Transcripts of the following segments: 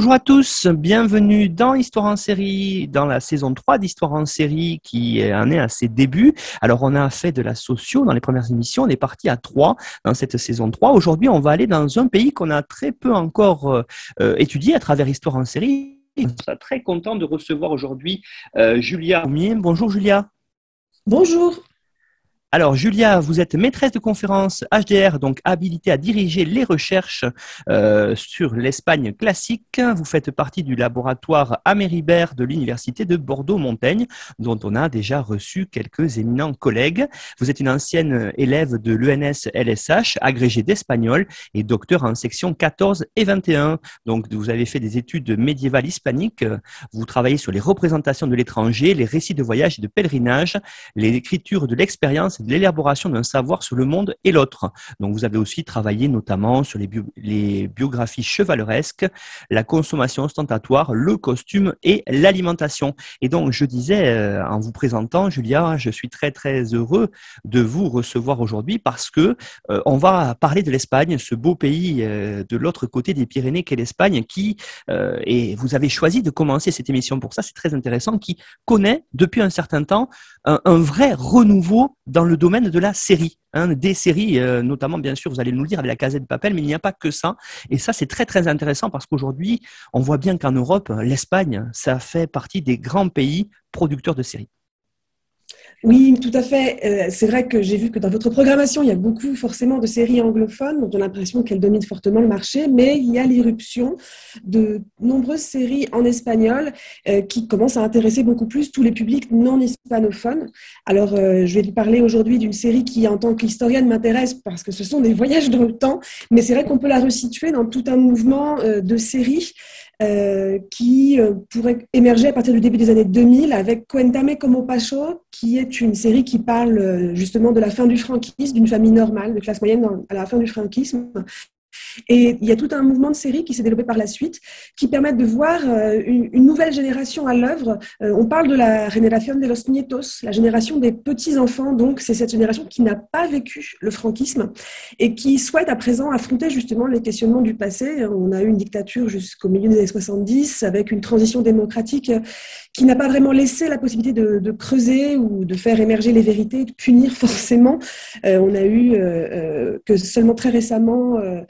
Bonjour à tous, bienvenue dans Histoire en série, dans la saison 3 d'Histoire en série qui en est à ses débuts. Alors on a fait de la socio dans les premières émissions, on est parti à 3 dans cette saison 3. Aujourd'hui on va aller dans un pays qu'on a très peu encore euh, euh, étudié à travers Histoire en série. Je suis très content de recevoir aujourd'hui euh, Julia Bonjour Julia. Bonjour. Alors, Julia, vous êtes maîtresse de conférence HDR, donc habilitée à diriger les recherches euh, sur l'Espagne classique. Vous faites partie du laboratoire Améribert de l'Université de Bordeaux-Montaigne, dont on a déjà reçu quelques éminents collègues. Vous êtes une ancienne élève de l'ENS LSH, agrégée d'espagnol et docteur en section 14 et 21. Donc, vous avez fait des études médiévales hispaniques. Vous travaillez sur les représentations de l'étranger, les récits de voyage et de pèlerinage, les écritures de l'expérience l'élaboration d'un savoir sur le monde et l'autre. Donc, vous avez aussi travaillé notamment sur les, les biographies chevaleresques, la consommation ostentatoire, le costume et l'alimentation. Et donc, je disais euh, en vous présentant, Julia, je suis très très heureux de vous recevoir aujourd'hui parce que euh, on va parler de l'Espagne, ce beau pays euh, de l'autre côté des Pyrénées qu'est l'Espagne, qui et vous avez choisi de commencer cette émission pour ça, c'est très intéressant, qui connaît depuis un certain temps un, un vrai renouveau dans le domaine de la série. Hein, des séries, euh, notamment bien sûr, vous allez nous le dire avec la casette de papel, mais il n'y a pas que ça. Et ça, c'est très très intéressant parce qu'aujourd'hui, on voit bien qu'en Europe, l'Espagne, ça fait partie des grands pays producteurs de séries. Oui, tout à fait. Euh, c'est vrai que j'ai vu que dans votre programmation, il y a beaucoup forcément de séries anglophones dont on a l'impression qu'elles dominent fortement le marché, mais il y a l'irruption de nombreuses séries en espagnol euh, qui commencent à intéresser beaucoup plus tous les publics non hispanophones. Alors, euh, je vais vous parler aujourd'hui d'une série qui, en tant qu'historienne, m'intéresse parce que ce sont des voyages dans le temps, mais c'est vrai qu'on peut la resituer dans tout un mouvement de séries euh, qui euh, pourrait émerger à partir du début des années 2000 avec Cuéntame como Pacho, qui est une série qui parle euh, justement de la fin du franquisme, d'une famille normale, de classe moyenne à la fin du franquisme, et il y a tout un mouvement de série qui s'est développé par la suite, qui permettent de voir euh, une, nouvelle génération à l'œuvre. Euh, on parle de la génération de los nietos, la génération des petits-enfants. Donc, c'est cette génération qui n'a pas vécu le franquisme et qui souhaite à présent affronter justement les questionnements du passé. On a eu une dictature jusqu'au milieu des années 70 avec une transition démocratique qui n'a pas vraiment laissé la possibilité de, creuser ou de faire émerger les vérités, de punir forcément. Euh, on a eu que seulement très récemment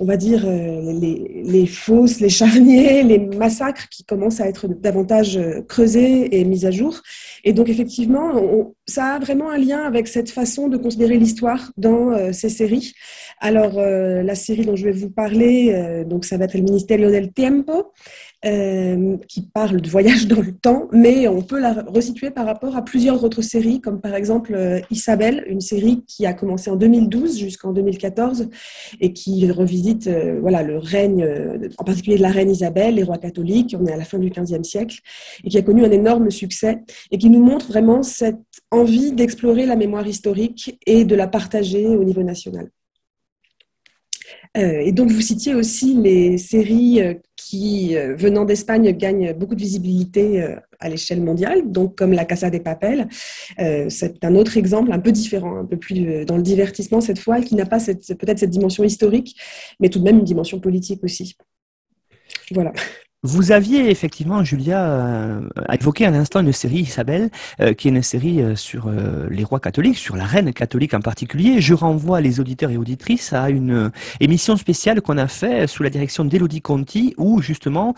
on va dire, euh, les, fosses, les charniers, les massacres qui commencent à être davantage euh, creusés et mis à jour. Et donc, effectivement, ça a vraiment un lien avec cette façon de considérer l'histoire dans euh, ces séries. Alors, la série dont je vais vous parler, donc ça va être le Ministerio del Tiempo. Qui parle de voyage dans le temps, mais on peut la resituer par rapport à plusieurs autres séries, comme par exemple Isabelle, une série qui a commencé en 2012 jusqu'en 2014 et qui revisite euh, voilà, le règne, en particulier de la reine Isabelle, les rois catholiques, on est à la fin du XVe siècle, et qui a connu un énorme succès et qui nous montre vraiment cette envie d'explorer la mémoire historique et de la partager au niveau national. Et donc, vous citiez aussi les séries qui, euh, venant d'Espagne, gagne beaucoup de visibilité euh, à l'échelle mondiale, donc comme la Casa des Papel. Euh, c'est un autre exemple un peu différent, un peu plus dans le divertissement cette fois, qui n'a pas peut-être cette dimension historique, mais tout de même une dimension politique aussi. Voilà. Vous aviez effectivement, Julia, euh, évoqué à l'instant une série, Isabelle, euh, qui est une série euh, sur les rois catholiques, sur la reine catholique en particulier. Je renvoie les auditeurs et auditrices à une émission spéciale qu'on a fait sous la direction d'Elodie Conti, où justement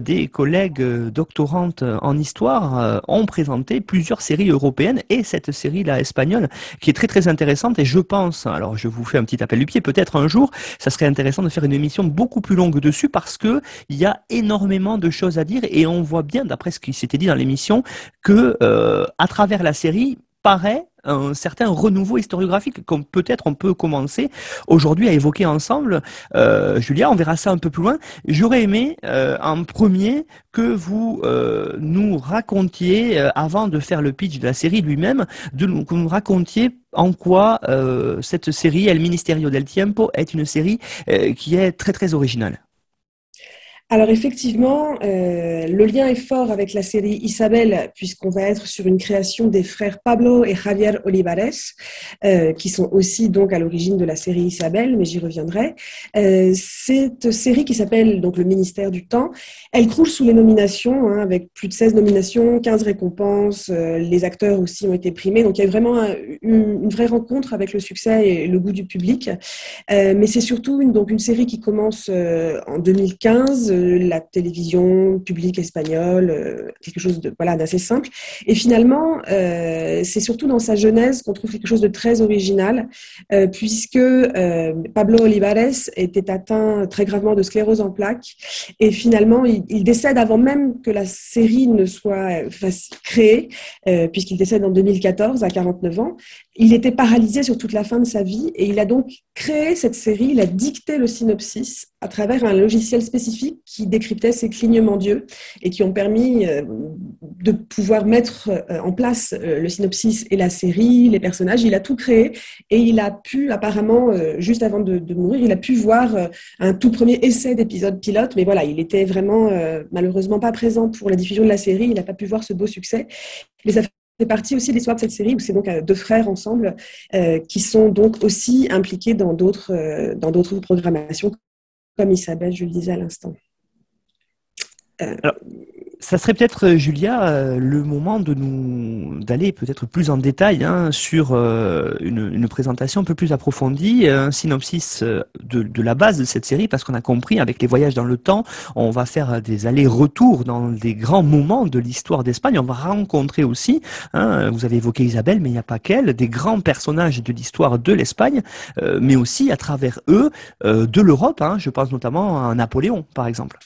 des collègues doctorantes en histoire ont présenté plusieurs séries européennes et cette série-là espagnole, qui est très très intéressante. Et je pense, alors je vous fais un petit appel du pied, peut-être un jour, ça serait intéressant de faire une émission beaucoup plus longue dessus parce que il y a énormément énormément de choses à dire et on voit bien, d'après ce qui s'était dit dans l'émission, que euh, à travers la série, paraît un certain renouveau historiographique comme peut-être on peut commencer aujourd'hui à évoquer ensemble. Euh, Julia, on verra ça un peu plus loin. J'aurais aimé euh, en premier que vous nous racontiez, avant de faire le pitch de la série lui-même, que nous racontiez en quoi cette série, El Ministerio del Tiempo, est une série qui est très très originale. Alors effectivement, euh, le lien est fort avec la série Isabelle, puisqu'on va être sur une création des frères Pablo et Javier Olivares, euh, qui sont aussi donc à l'origine de la série Isabelle, mais j'y reviendrai. Euh, cette série qui s'appelle donc le Ministère du Temps, elle croule sous les nominations, hein, avec plus de 16 nominations, 15 récompenses, les acteurs aussi ont été primés, donc il y a vraiment une, vraie rencontre avec le succès et le goût du public. mais c'est surtout donc une série qui commence en 2015 la télévision publique espagnole, euh, quelque chose de voilà d'assez simple. Et finalement, euh, c'est surtout dans sa genèse qu'on trouve quelque chose de très original, euh, puisque Pablo Olivares était atteint très gravement de sclérose en plaques, et finalement, il, décède avant même que la série ne soit créée, puisqu'il décède en 2014 à 49 ans. Il était paralysé sur toute la fin de sa vie, et il a donc créé cette série, il a dicté le synopsis à travers un logiciel spécifique qui décryptait ces clignements d'yeux et qui ont permis euh, de pouvoir mettre euh, en place euh, le synopsis et la série, les personnages. Il a tout créé et il a pu, apparemment, juste avant de, mourir, il a pu voir un tout premier essai d'épisode pilote. Mais voilà, il était vraiment malheureusement pas présent pour la diffusion de la série. Il n'a pas pu voir ce beau succès. Mais ça fait partie aussi de l'histoire de cette série où c'est donc deux frères ensemble qui sont donc aussi impliqués dans d'autres dans d'autres programmations comme Isabelle, je le disais à l'instant. Euh, ça serait peut-être, euh, Julia, euh, le moment de nous d'aller peut-être plus en détail hein, sur une, présentation un peu plus approfondie, un synopsis de, la base de cette série, parce qu'on a compris avec les voyages dans le temps, on va faire des allers-retours dans des grands moments de l'histoire d'Espagne. On va rencontrer aussi, hein, vous avez évoqué Isabelle, mais il n'y a pas qu'elle, des grands personnages de l'histoire de l'Espagne, mais aussi à travers eux de l'Europe. Hein. je pense notamment à Napoléon, par exemple.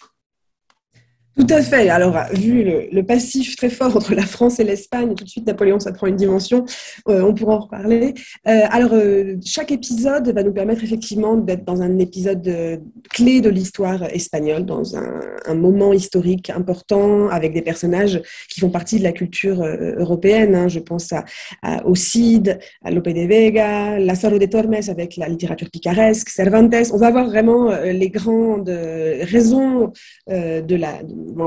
Tout à fait. Alors, vu le, passif très fort entre la France et l'Espagne, tout de suite, Napoléon, ça prend une dimension, euh, on pourra en reparler. Euh, alors, euh, chaque épisode va nous permettre effectivement d'être dans un épisode clé de l'histoire espagnole, dans un, moment historique important, avec des personnages qui font partie de la culture européenne. Hein. Je pense à, au Cid, à Lope de Vega, Lázaro de Tormes avec la littérature picaresque, Cervantes. On va avoir vraiment les grandes raisons de la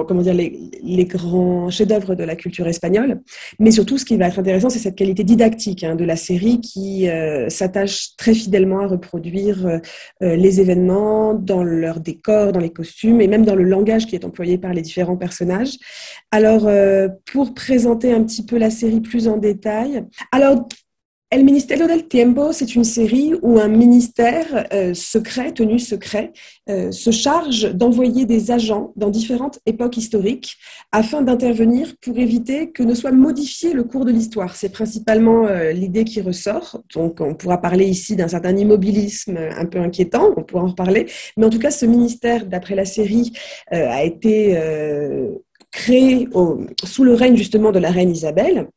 comment dire, les, grands chefs-d'œuvre de la culture espagnole. Mais surtout, ce qui va être intéressant, c'est cette qualité didactique hein, de la série qui euh, s'attache très fidèlement à reproduire euh, euh, les événements dans leur décor, dans les costumes et même dans le langage qui est employé par les différents personnages. Alors, pour présenter un petit peu la série plus en détail, alors El Ministerio del Tiempo, c'est une série où un ministère euh, secret, tenu secret, euh, se charge d'envoyer des agents dans différentes époques historiques afin d'intervenir pour éviter que ne soit modifié le cours de l'histoire. C'est principalement euh, l'idée qui ressort. Donc, on pourra parler ici d'un certain immobilisme un peu inquiétant, on pourra en reparler. Mais en tout cas, ce ministère, d'après la série, a été créé sous le règne justement de la reine Isabelle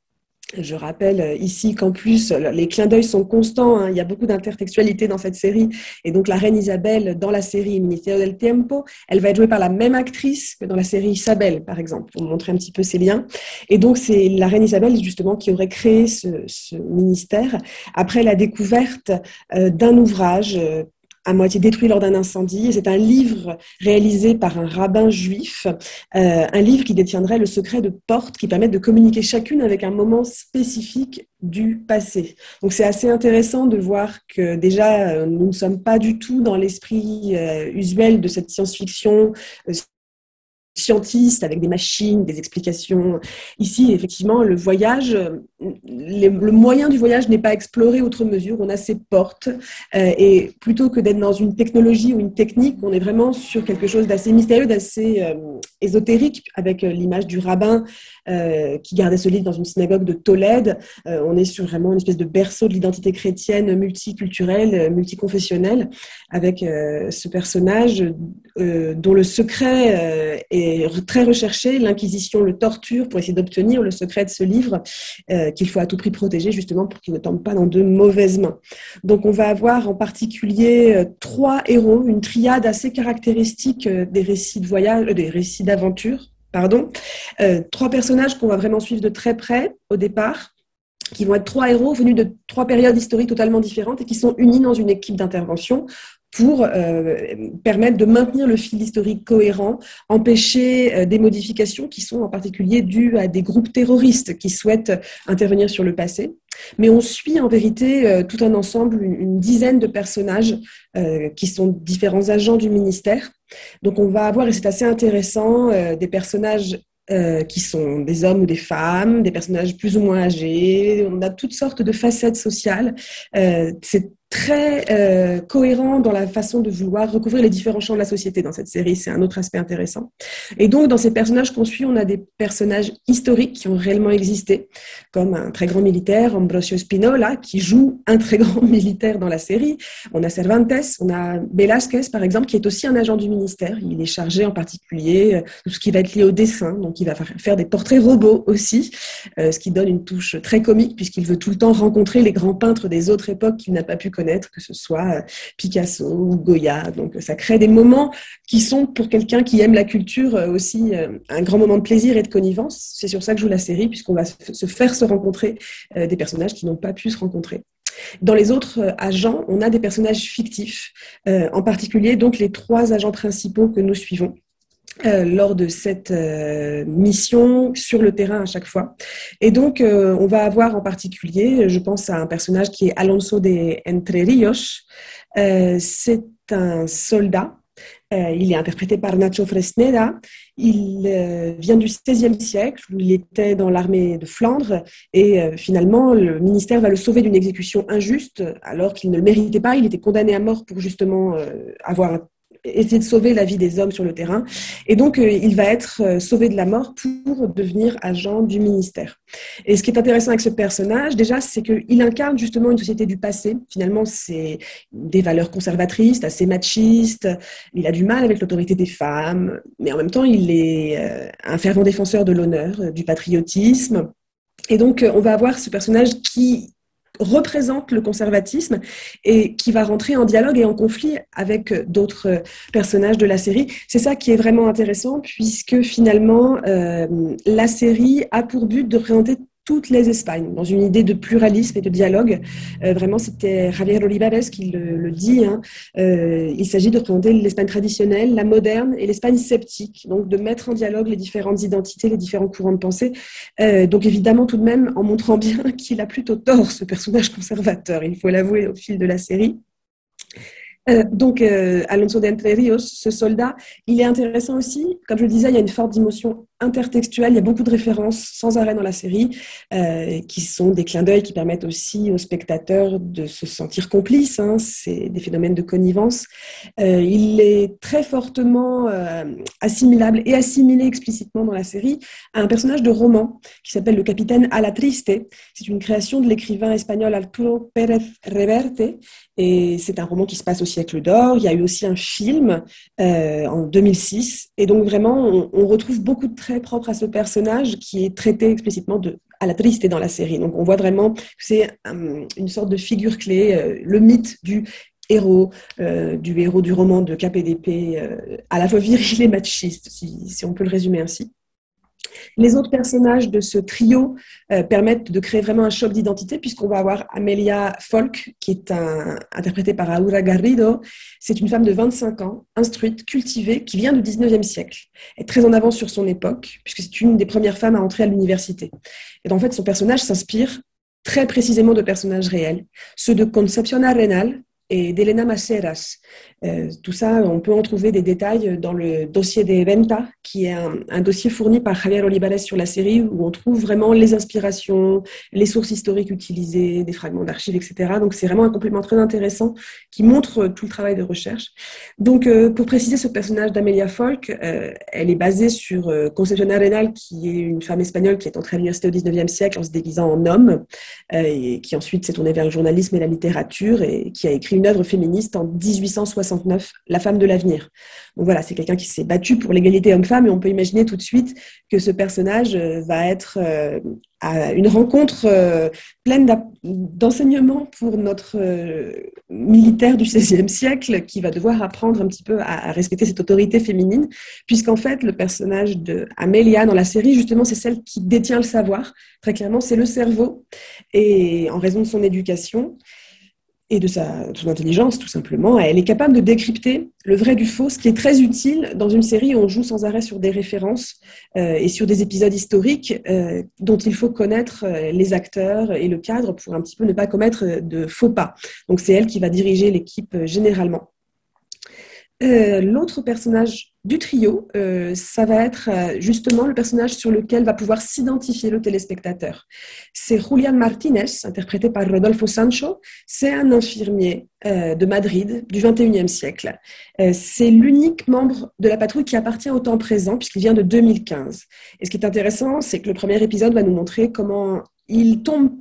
je rappelle euh, ici qu'en plus, les clins d'œil sont constants. Hein. Il y a beaucoup d'intertextualité dans cette série. Et donc, la reine Isabelle, dans la série Ministerio del Tiempo, elle va être jouée par la même actrice que dans la série Isabelle, par exemple, pour montrer un petit peu ces liens. Et donc, c'est la reine Isabelle, justement, qui aurait créé ce, ministère après la découverte euh, d'un ouvrage euh, à moitié détruit lors d'un incendie. C'est un livre réalisé par un rabbin juif, euh, un livre qui détiendrait le secret de portes qui permettent de communiquer chacune avec un moment spécifique du passé. Donc c'est assez intéressant de voir que déjà euh, nous ne sommes pas du tout dans l'esprit euh, usuel de cette science-fiction scientiste avec des machines, des explications. Ici, effectivement, le voyage, le moyen du voyage n'est pas exploré outre mesure. On a ces portes euh, et plutôt que d'être dans une technologie ou une technique, on est vraiment sur quelque chose d'assez mystérieux, d'assez euh, ésotérique avec euh, l'image du rabbin qui gardait ce livre dans une synagogue de Tolède. on est sur vraiment une espèce de berceau de l'identité chrétienne multiculturelle, multiconfessionnelle avec ce personnage dont le secret est très recherché. L'Inquisition le torture pour essayer d'obtenir le secret de ce livre qu'il faut à tout prix protéger justement pour qu'ils ne tombent pas dans de mauvaises mains. Donc on va avoir en particulier trois héros, une triade assez caractéristique des récits de voyage, des récits d'aventure, pardon. trois personnages qu'on va vraiment suivre de très près au départ qui vont être trois héros venus de trois périodes historiques totalement différentes et qui sont unis dans une équipe d'intervention pour euh, permettre de maintenir le fil historique cohérent, empêcher euh, des modifications qui sont en particulier dues à des groupes terroristes qui souhaitent intervenir sur le passé. Mais on suit en vérité euh, tout un ensemble, une, dizaine de personnages qui sont différents agents du ministère. Donc on va avoir, et c'est assez intéressant, des personnages euh, qui sont des hommes ou des femmes, des personnages plus ou moins âgés. On a toutes sortes de facettes sociales. Euh, c'est très euh, cohérent dans la façon de vouloir recouvrir les différents champs de la société dans cette série. C'est un autre aspect intéressant. Et donc, dans ces personnages qu'on suit, on a des personnages historiques qui ont réellement existé, comme un très grand militaire, Ambrosio Spinola, qui joue un très grand militaire dans la série. On a Cervantes, on a Velázquez, par exemple, qui est aussi un agent du ministère. Il est chargé en particulier euh, de tout ce qui va être lié au dessin. Donc, il va faire des portraits robots aussi, euh, ce qui donne une touche très comique, puisqu'il veut tout le temps rencontrer les grands peintres des autres époques qu'il n'a pas pu que ce soit euh, Picasso ou Goya. Donc ça crée des moments qui sont pour quelqu'un qui aime la culture euh, aussi euh, un grand moment de plaisir et de connivence. C'est sur ça que joue la série, puisqu'on va se faire se rencontrer des personnages qui n'ont pas pu se rencontrer. Dans les autres agents, on a des personnages fictifs, en particulier donc les trois agents principaux que nous suivons. Euh, lors de cette euh, mission sur le terrain à chaque fois. Et donc, euh, on va avoir en particulier, je pense à un personnage qui est Alonso de Entre Rios. c'est un soldat. il est interprété par Nacho Fresneda. Il vient du XVIe siècle où il était dans l'armée de Flandre et finalement le ministère va le sauver d'une exécution injuste alors qu'il ne le méritait pas. Il était condamné à mort pour justement avoir essayer de sauver la vie des hommes sur le terrain. Et donc, euh, il va être euh, sauvé de la mort pour devenir agent du ministère. Et ce qui est intéressant avec ce personnage, déjà, c'est qu'il incarne justement une société du passé. Finalement, c'est des valeurs conservatrices, assez machistes. Il a du mal avec l'autorité des femmes, mais en même temps, il est euh, un fervent défenseur de l'honneur, du patriotisme. Et donc, on va avoir ce personnage qui représente le conservatisme et qui va rentrer en dialogue et en conflit avec d'autres personnages de la série. C'est ça qui est vraiment intéressant puisque finalement, euh, la série a pour but de présenter toutes les Espagnes, dans une idée de pluralisme et de dialogue. Euh, vraiment, c'était Javier Olivares qui le, dit. Hein. Euh, il s'agit de représenter l'Espagne traditionnelle, la moderne et l'Espagne sceptique. Donc, de mettre en dialogue les différentes identités, les différents courants de pensée. Euh, donc, évidemment, tout de même, en montrant bien qu'il a plutôt tort, ce personnage conservateur. Il faut l'avouer au fil de la série. Donc, Alonso de Entre Rios, ce soldat, il est intéressant aussi. Comme je le disais, il y a une forte dimension intertextuelle. Il y a beaucoup de références sans arrêt dans la série, euh, qui sont des clins d'œil qui permettent aussi aux spectateurs de se sentir complices. Hein. C'est des phénomènes de connivence. il est très fortement assimilable et assimilé explicitement dans la série à un personnage de roman qui s'appelle le capitaine Alatriste. C'est une création de l'écrivain espagnol Arturo Pérez Reverte et c'est un roman qui se passe au siècle d'or. Il y a eu aussi un film euh, en 2006. Et donc vraiment, on, retrouve beaucoup de traits propres à ce personnage qui est traité explicitement de, à la triste dans la série. Donc on voit vraiment que c'est euh, une sorte de figure clé, euh, le mythe du héros, du héros du roman de KPDP, à la fois viril et machiste, si on peut le résumer ainsi. Les autres personnages de ce trio euh, permettent de créer vraiment un choc d'identité, puisqu'on va avoir Amelia Folk, qui est interprétée par Aura Garrido. C'est une femme de 25 ans, instruite, cultivée, qui vient du 19e siècle. Elle est très en avance sur son époque, puisque c'est une des premières femmes à entrer à l'université. Et en fait, son personnage s'inspire très précisément de personnages réels, ceux de Concepción Arenal, et d'Elena Maceras. Euh, tout ça, on peut en trouver des détails dans le dossier des Venta, qui est un, dossier fourni par Javier Olivares sur la série, où on trouve vraiment les inspirations, les sources historiques utilisées, des fragments d'archives, etc. Donc c'est vraiment un complément très intéressant qui montre tout le travail de recherche. Donc euh, pour préciser ce personnage d'Amelia Folk, euh, elle est basée sur Concepción Arenal, qui est une femme espagnole qui est entrée à l'université au 19e siècle en se déguisant en homme, et qui ensuite s'est tournée vers le journalisme et la littérature, et qui a écrit une œuvre féministe en 1869, La femme de l'avenir. Donc voilà, c'est quelqu'un qui s'est battu pour l'égalité homme-femme et on peut imaginer tout de suite que ce personnage va être à une rencontre pleine d'enseignements pour notre militaire du XVIe siècle qui va devoir apprendre un petit peu à, respecter cette autorité féminine, puisqu'en fait, le personnage de Amelia dans la série, justement, c'est celle qui détient le savoir. Très clairement, c'est le cerveau. Et en raison de son éducation, et de, sa, son intelligence, tout simplement. Elle est capable de décrypter le vrai du faux, ce qui est très utile dans une série où on joue sans arrêt sur des références euh, et sur des épisodes historiques euh, dont il faut connaître euh, les acteurs et le cadre pour un petit peu ne pas commettre de faux pas. Donc c'est elle qui va diriger l'équipe généralement. L'autre personnage du trio, euh, ça va être euh, justement le personnage sur lequel va pouvoir s'identifier le téléspectateur. C'est Julian Martinez, interprété par Rodolfo Sancho. C'est un infirmier euh, de Madrid du 21e siècle. c'est l'unique membre de la patrouille qui appartient au temps présent, puisqu'il vient de 2015. Et ce qui est intéressant, c'est que le premier épisode va nous montrer comment il tombe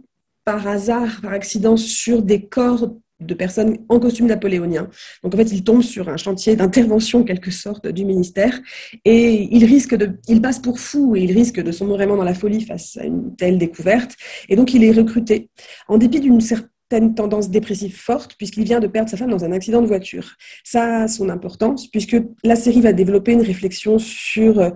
par hasard, par accident, sur des corps de personnes en costume napoléonien. Donc en fait, il tombe sur un chantier d'intervention quelque sorte du ministère et il passe pour fou et il risque de sombrer vraiment dans la folie face à une telle découverte. Et donc il est recruté en dépit d'une certaine tendance dépressive forte puisqu'il vient de perdre sa femme dans un accident de voiture. Ça a son importance puisque la série va développer une réflexion sur euh,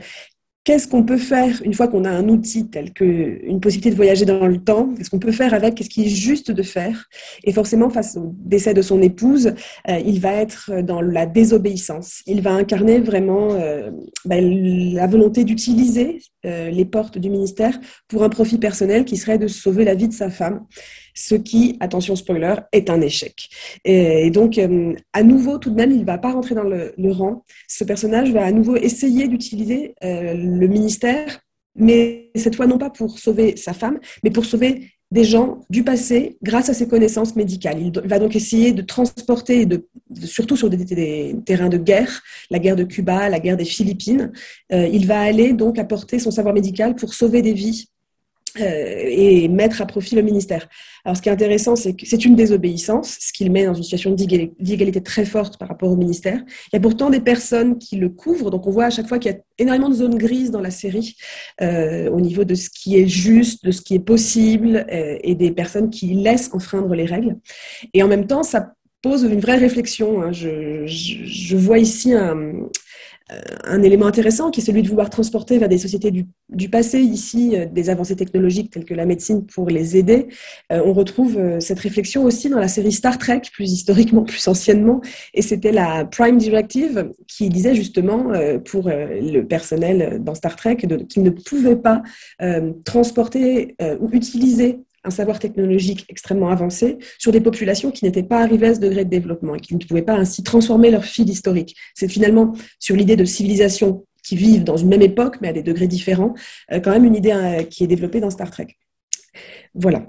qu'est-ce qu'on peut faire une fois qu'on a un outil tel qu'une possibilité de voyager dans le temps Qu'est-ce qu'on peut faire avec Qu'est-ce qui est juste de faire? Et forcément, face au décès de son épouse, euh, il va être dans la désobéissance. Il va incarner vraiment euh, ben, la volonté d'utiliser euh, les portes du ministère pour un profit personnel qui serait de sauver la vie de sa femme ce qui, attention spoiler, est un échec. Et, donc, euh, à nouveau, tout de même, il ne va pas rentrer dans le, rang. Ce personnage va à nouveau essayer d'utiliser euh, le ministère, mais cette fois non pas pour sauver sa femme, mais pour sauver des gens du passé grâce à ses connaissances médicales. Il va donc essayer de transporter, surtout sur des, terrains de guerre, la guerre de Cuba, la guerre des Philippines, euh, il va aller donc apporter son savoir médical pour sauver des vies et mettre à profit le ministère. Alors, ce qui est intéressant, c'est que c'est une désobéissance, ce qui le met dans une situation d'égalité très forte par rapport au ministère. Il y a pourtant des personnes qui le couvrent, donc on voit à chaque fois qu'il y a énormément de zones grises dans la série euh, au niveau de ce qui est juste, de ce qui est possible, euh, et des personnes qui laissent enfreindre les règles. Et en même temps, ça pose une vraie réflexion. Hein. Je, vois ici un, un élément intéressant qui est celui de vouloir transporter vers des sociétés du, passé, ici, euh, des avancées technologiques telles que la médecine pour les aider. Euh, on retrouve euh, cette réflexion aussi dans la série Star Trek, plus historiquement, plus anciennement, et c'était la Prime Directive qui disait justement pour le personnel dans Star Trek qu'il ne pouvait pas transporter ou utiliser un savoir technologique extrêmement avancé sur des populations qui n'étaient pas arrivées à ce degré de développement et qui ne pouvaient pas ainsi transformer leur fil historique. C'est finalement sur l'idée de civilisation qui vivent dans une même époque, mais à des degrés différents, euh, quand même une idée euh, qui est développée dans Star Trek. Voilà.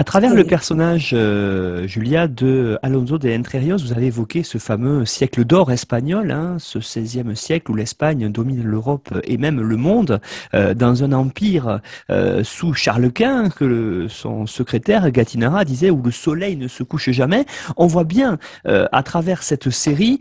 À travers le personnage, euh, Julia, de Alonso de Entre vous avez évoqué ce fameux siècle d'or espagnol, hein, ce 16e siècle où l'Espagne domine l'Europe et même le monde, euh, dans un empire euh, sous Charles Quint, que son secrétaire Gatinara disait, où le soleil ne se couche jamais. On voit bien à travers cette série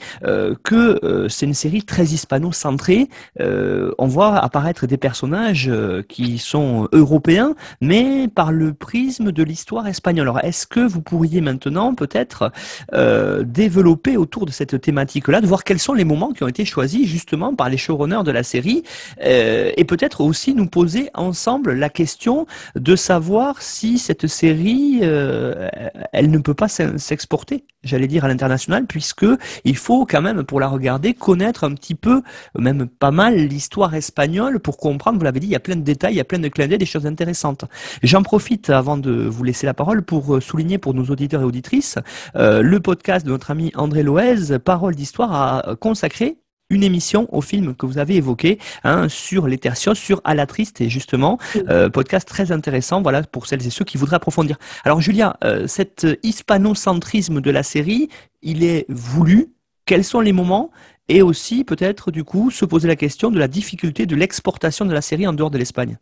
que c'est une série très hispano-centrée. on voit apparaître des personnages qui sont européens, mais par le prisme de l'histoire espagnole. Alors, est-ce que vous pourriez maintenant peut-être euh, développer autour de cette thématique-là, de voir quels sont les moments qui ont été choisis justement par les showrunners de la série, euh, et peut-être aussi nous poser ensemble la question de savoir si cette série, euh, elle ne peut pas s'exporter, j'allais dire à l'international, puisque il faut quand même pour la regarder connaître un petit peu, même pas mal l'histoire espagnole pour comprendre. Vous l'avez dit, il y a plein de détails, il y a plein de clins d'œil, des choses intéressantes. J'en profite avant de vous laisser la parole pour euh, souligner pour nos auditeurs et auditrices euh, le podcast de notre ami André Loez, Parole d'Histoire, a consacré une émission au film que vous avez évoqué hein, sur les tertios, sur Alatriste et justement euh, podcast très intéressant voilà pour celles et ceux qui voudraient approfondir. Alors Julia, cet hispanocentrisme de la série, il est voulu. Quels sont les moments? Et aussi peut-être du coup se poser la question de la difficulté de l'exportation de la série en dehors de l'Espagne.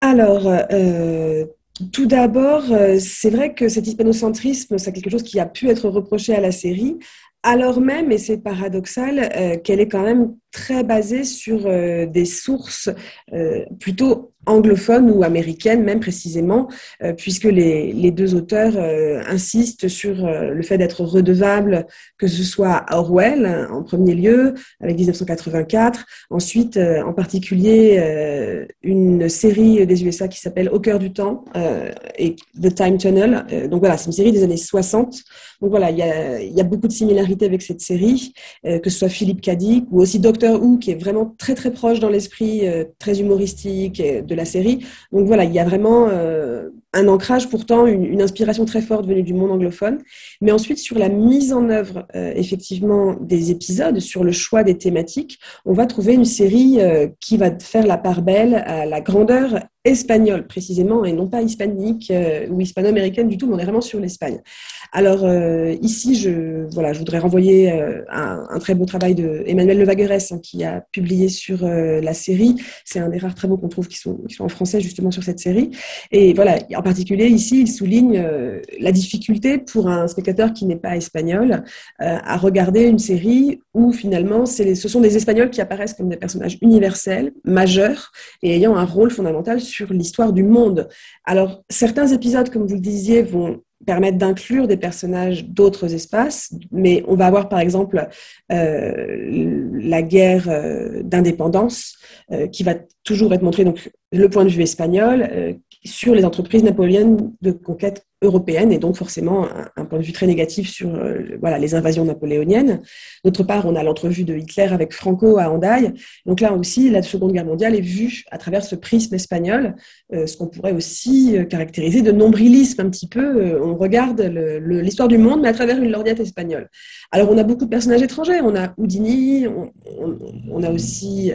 Alors, euh, tout d'abord, c'est vrai que cet hispanocentrisme, c'est quelque chose qui a pu être reproché à la série, alors même, et c'est paradoxal, qu'elle est quand même très basée sur des sources plutôt anglophone ou américaine même précisément, euh, puisque les, deux auteurs euh, insistent sur euh, le fait d'être redevable, que ce soit Orwell en premier lieu, avec 1984, ensuite en particulier une série des USA qui s'appelle Au cœur du temps et The Time Tunnel. donc voilà, c'est une série des années 60. Donc voilà, il y a, y a, beaucoup de similarités avec cette série, que ce soit Philippe Cadic ou aussi Doctor Who, qui est vraiment très très proche dans l'esprit, très humoristique de la série. Donc voilà, il y a vraiment euh, un ancrage, pourtant une, inspiration très forte venue du monde anglophone. Mais ensuite, sur la mise en œuvre euh, effectivement des épisodes, sur le choix des thématiques, on va trouver une série euh, qui va faire la part belle à la grandeur espagnole précisément et non pas hispanique ou hispano-américaine du tout, mais on est vraiment sur l'Espagne. Alors ici, je, voilà, je voudrais renvoyer un, un, très beau travail de Emmanuel hein, qui a publié sur la série. C'est un des rares très beaux qu'on trouve qui sont, qui sont en français justement sur cette série. Et voilà, en particulier ici, il souligne euh, la difficulté pour un spectateur qui n'est pas espagnol euh, à regarder une série où finalement ce sont des Espagnols qui apparaissent comme des personnages universels, majeurs et ayant un rôle fondamental sur l'histoire du monde. Alors certains épisodes, comme vous le disiez, vont permettre d'inclure des personnages d'autres espaces, mais on va avoir par exemple euh, la guerre d'indépendance qui va toujours être montrée. Donc le point de vue espagnol, sur les entreprises napoléoniennes de conquête européenne et donc forcément un, point de vue très négatif sur euh, voilà, les invasions napoléoniennes. D'autre part, on a l'entrevue de Hitler avec Franco à Hendaye. Donc là aussi, la Seconde Guerre mondiale est vue à travers ce prisme espagnol, euh, ce qu'on pourrait aussi euh, caractériser de nombrilisme un petit peu. on regarde l'histoire du monde, mais à travers une lorgnette espagnole. Alors on a beaucoup de personnages étrangers. On a Houdini, on, a aussi...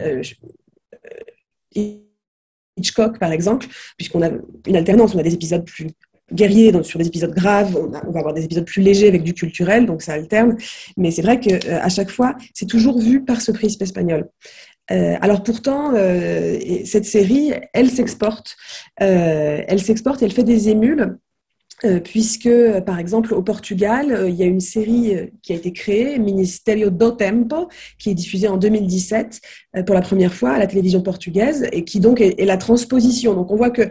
Hitchcock, par exemple, puisqu'on a une alternance, on a des épisodes plus guerriers sur des épisodes graves, on, va avoir des épisodes plus légers avec du culturel, donc ça alterne. Mais c'est vrai qu'à euh, chaque fois, c'est toujours vu par ce prisme espagnol. Euh, alors pourtant, euh, cette série, elle s'exporte, elle s'exporte, elle fait des émules puisque, par exemple, au Portugal, il y a une série qui a été créée, Ministerio do Tempo, qui est diffusée en 2017 pour la première fois à la télévision portugaise et qui donc est, la transposition. Donc on voit que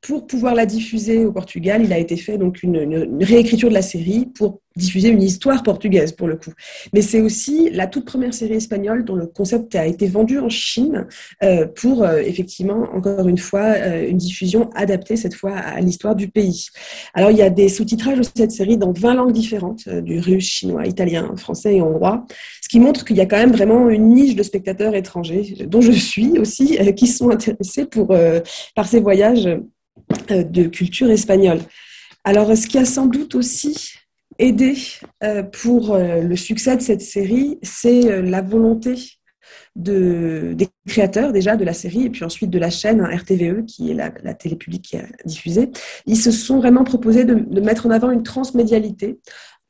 pour pouvoir la diffuser au Portugal, il a été fait donc une, réécriture de la série pour diffuser une histoire portugaise pour le coup. Mais c'est aussi la toute première série espagnole dont le concept a été vendu en Chine euh, pour euh, effectivement, encore une fois, euh, une diffusion adaptée cette fois à l'histoire du pays. Alors il y a des sous-titrages de cette série dans 20 langues différentes, du russe, chinois, italien, français et hongrois, ce qui montre qu'il y a quand même vraiment une niche de spectateurs étrangers, dont je suis aussi, qui sont intéressés pour, par ces voyages de culture espagnole. Alors, ce qui a sans doute aussi euh, pour euh, le succès de cette série, c'est euh, la volonté de, des créateurs déjà de la série et puis ensuite de la chaîne hein, RTVE qui est la, télé publique qui a diffusé. Ils se sont vraiment proposés de, mettre en avant une transmédialité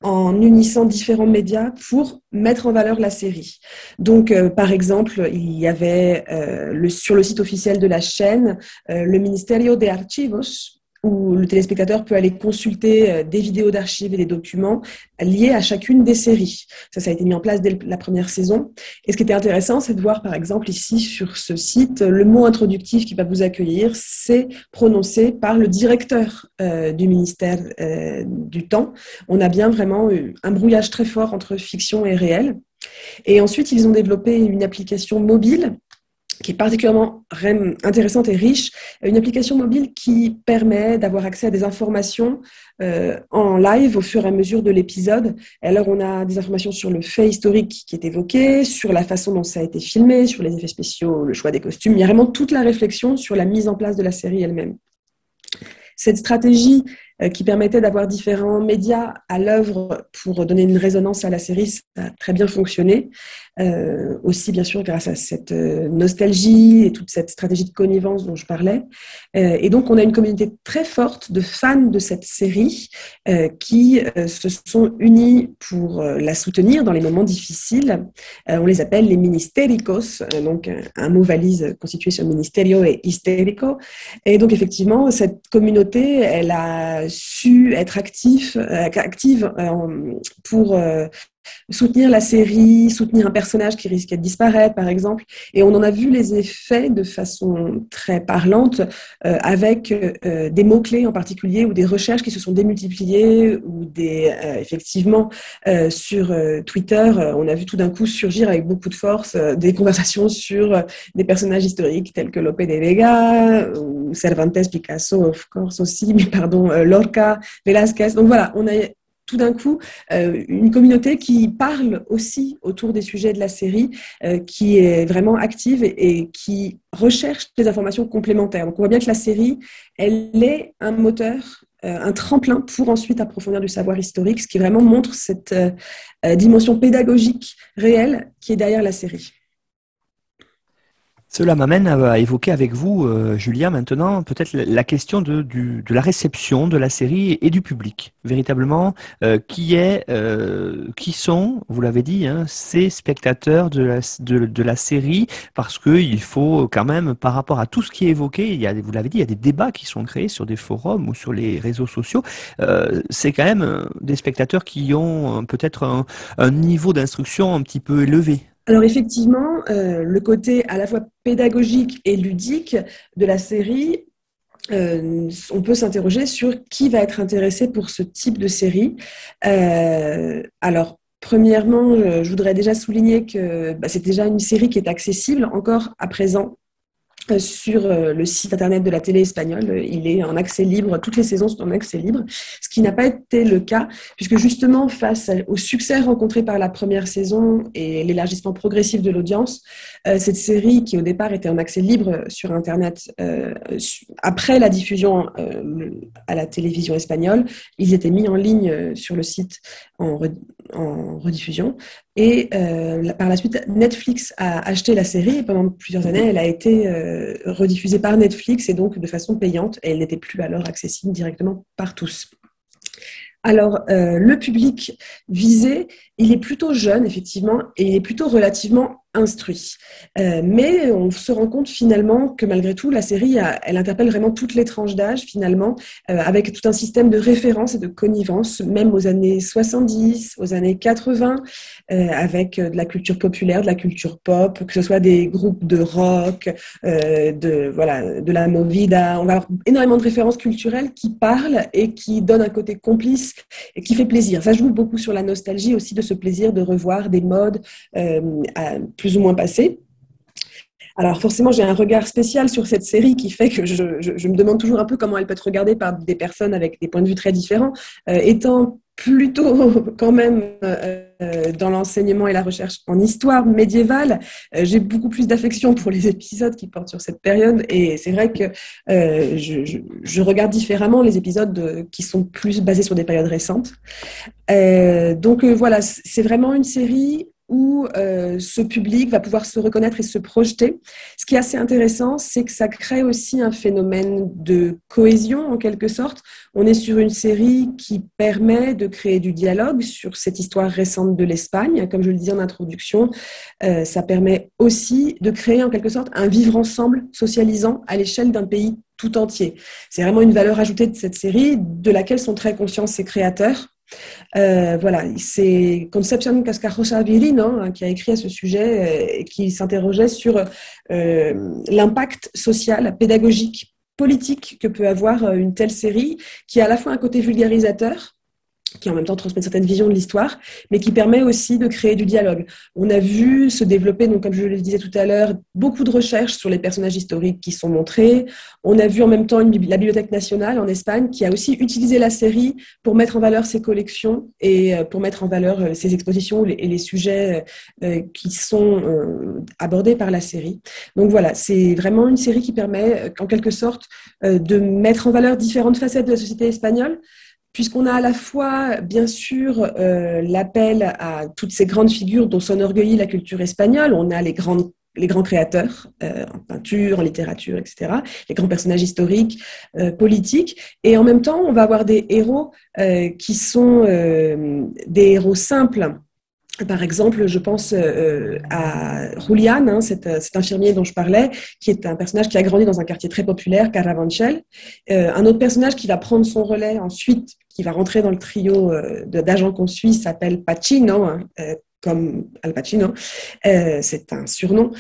en unissant différents médias pour mettre en valeur la série. Donc, par exemple, il y avait le, sur le site officiel de la chaîne le Ministerio de Archivos, où le téléspectateur peut aller consulter euh, des vidéos d'archives et des documents liés à chacune des séries. Ça, ça a été mis en place dès la première saison. Et ce qui était intéressant, c'est de voir, par exemple, ici sur ce site, le mot introductif qui va vous accueillir, c'est prononcé par le directeur euh, du ministère euh, du Temps. On a bien vraiment un brouillage très fort entre fiction et réel. Et ensuite, ils ont développé une application mobile qui est particulièrement intéressante et riche, une application mobile qui permet d'avoir accès à des informations euh, en live au fur et à mesure de l'épisode. Alors, on a des informations sur le fait historique qui est évoqué, sur la façon dont ça a été filmé, sur les effets spéciaux, le choix des costumes. Il y a vraiment toute la réflexion sur la mise en place de la série elle-même. Cette stratégie qui permettait d'avoir différents médias à l'œuvre pour donner une résonance à la série. Ça a très bien fonctionné. Euh, aussi, bien sûr, grâce à cette euh, nostalgie et toute cette stratégie de connivence dont je parlais. Euh, et donc, on a une communauté très forte de fans de cette série euh, qui se sont unis pour la soutenir dans les moments difficiles. on les appelle les ministéricos, donc un, mot valise constitué sur ministerio et hystérico. Et donc, effectivement, cette communauté, elle a su être active, active pour soutenir la série, soutenir un personnage qui risquait de disparaître, par exemple. Et on en a vu les effets de façon très parlante euh, avec euh, des mots-clés en particulier ou des recherches qui se sont démultipliées ou des, euh, effectivement, sur Twitter, on a vu tout d'un coup surgir avec beaucoup de force des conversations sur des personnages historiques tels que Lope de Vega ou Cervantes, Picasso, of course aussi, mais pardon, Lorca, Velázquez. Donc voilà, on a tout d'un coup euh, une communauté qui parle aussi autour des sujets de la série, euh, qui est vraiment active et, qui recherche des informations complémentaires. Donc on voit bien que la série, elle est un moteur, euh, un tremplin pour ensuite approfondir du savoir historique, ce qui vraiment montre cette dimension pédagogique réelle qui est derrière la série. Cela m'amène à évoquer avec vous, euh, Julia, maintenant peut-être la question de, du, de, la réception de la série et du public. Véritablement, euh, qui est, euh, qui sont, vous l'avez dit, hein, ces spectateurs de la, de, la série, parce que il faut quand même, par rapport à tout ce qui est évoqué, il y a, vous l'avez dit, il y a des débats qui sont créés sur des forums ou sur les réseaux sociaux. C'est quand même des spectateurs qui ont peut-être un, un niveau d'instruction un petit peu élevé. Alors effectivement, euh, le côté à la fois pédagogique et ludique de la série, euh, on peut s'interroger sur qui va être intéressé pour ce type de série. Euh, alors, premièrement, je voudrais déjà souligner que bah, c'est déjà une série qui est accessible encore à présent sur euh, le site internet de la télé espagnole. Il est en accès libre, toutes les saisons sont en accès libre, ce qui n'a pas été le cas, puisque justement face au succès rencontré par la première saison et l'élargissement progressif de l'audience, euh, cette série qui au départ était en accès libre sur internet, après la diffusion à la télévision espagnole, ils étaient mis en ligne sur le site en, en rediffusion. Et euh, par la suite, Netflix a acheté la série et pendant plusieurs années, elle a été euh, rediffusée par Netflix et donc de façon payante et elle n'était plus alors accessible directement par tous. Alors, euh, le public visé, il est plutôt jeune, effectivement, et il est plutôt relativement instruit. Euh, mais on se rend compte finalement que malgré tout, la série, elle interpelle vraiment toutes les tranches d'âge finalement, euh, avec tout un système de référence et de connivence, même aux années 70, aux années 80, euh, avec de la culture populaire, de la culture pop, que ce soit des groupes de rock, de, voilà, de la movida. On va avoir énormément de références culturelles qui parlent et qui donnent un côté complice et qui fait plaisir. Ça joue beaucoup sur la nostalgie aussi de ce plaisir de revoir des modes plus ou moins passé. Alors forcément, j'ai un regard spécial sur cette série qui fait que je, me demande toujours un peu comment elle peut être regardée par des personnes avec des points de vue très différents. Euh, étant plutôt quand même euh, dans l'enseignement et la recherche en histoire médiévale, euh, j'ai beaucoup plus d'affection pour les épisodes qui portent sur cette période et c'est vrai que je, regarde différemment les épisodes qui sont plus basés sur des périodes récentes. donc voilà, c'est vraiment une série où euh, ce public va pouvoir se reconnaître et se projeter. Ce qui est assez intéressant, c'est que ça crée aussi un phénomène de cohésion en quelque sorte. On est sur une série qui permet de créer du dialogue sur cette histoire récente de l'Espagne. Comme je le disais en introduction, euh, ça permet aussi de créer en quelque sorte un vivre ensemble socialisant à l'échelle d'un pays tout entier. C'est vraiment une valeur ajoutée de cette série de laquelle sont très conscients ses créateurs euh, voilà, c'est Concepción Cascajosa Virino hein, qui a écrit à ce sujet euh, et qui s'interrogeait sur euh, l'impact social, pédagogique, politique que peut avoir une telle série, qui a à la fois un côté vulgarisateur, qui en même temps transmet une certaine vision de l'histoire, mais qui permet aussi de créer du dialogue. On a vu se développer, donc comme je le disais tout à l'heure, beaucoup de recherches sur les personnages historiques qui sont montrés. On a vu en même temps la Bibliothèque nationale en Espagne qui a aussi utilisé la série pour mettre en valeur ses collections et euh, pour mettre en valeur euh, ses expositions et les sujets euh, qui sont abordés par la série. Donc voilà, c'est vraiment une série qui permet en quelque sorte de mettre en valeur différentes facettes de la société espagnole puisqu'on a à la fois, bien sûr, euh, l'appel à toutes ces grandes figures dont s'enorgueillit la culture espagnole. On a les les grands créateurs euh, en peinture, en littérature, etc., les grands personnages historiques, euh, politiques, et en même temps, on va avoir des héros qui sont des héros simples, par exemple, je pense à Julian, hein, cet, infirmier dont je parlais, qui est un personnage qui a grandi dans un quartier très populaire, Carabanchel. Euh, un autre personnage qui va prendre son relais ensuite, qui va rentrer dans le trio euh, d'agents qu'on suit, s'appelle Pacino, hein, comme Al Pacino. c'est un surnom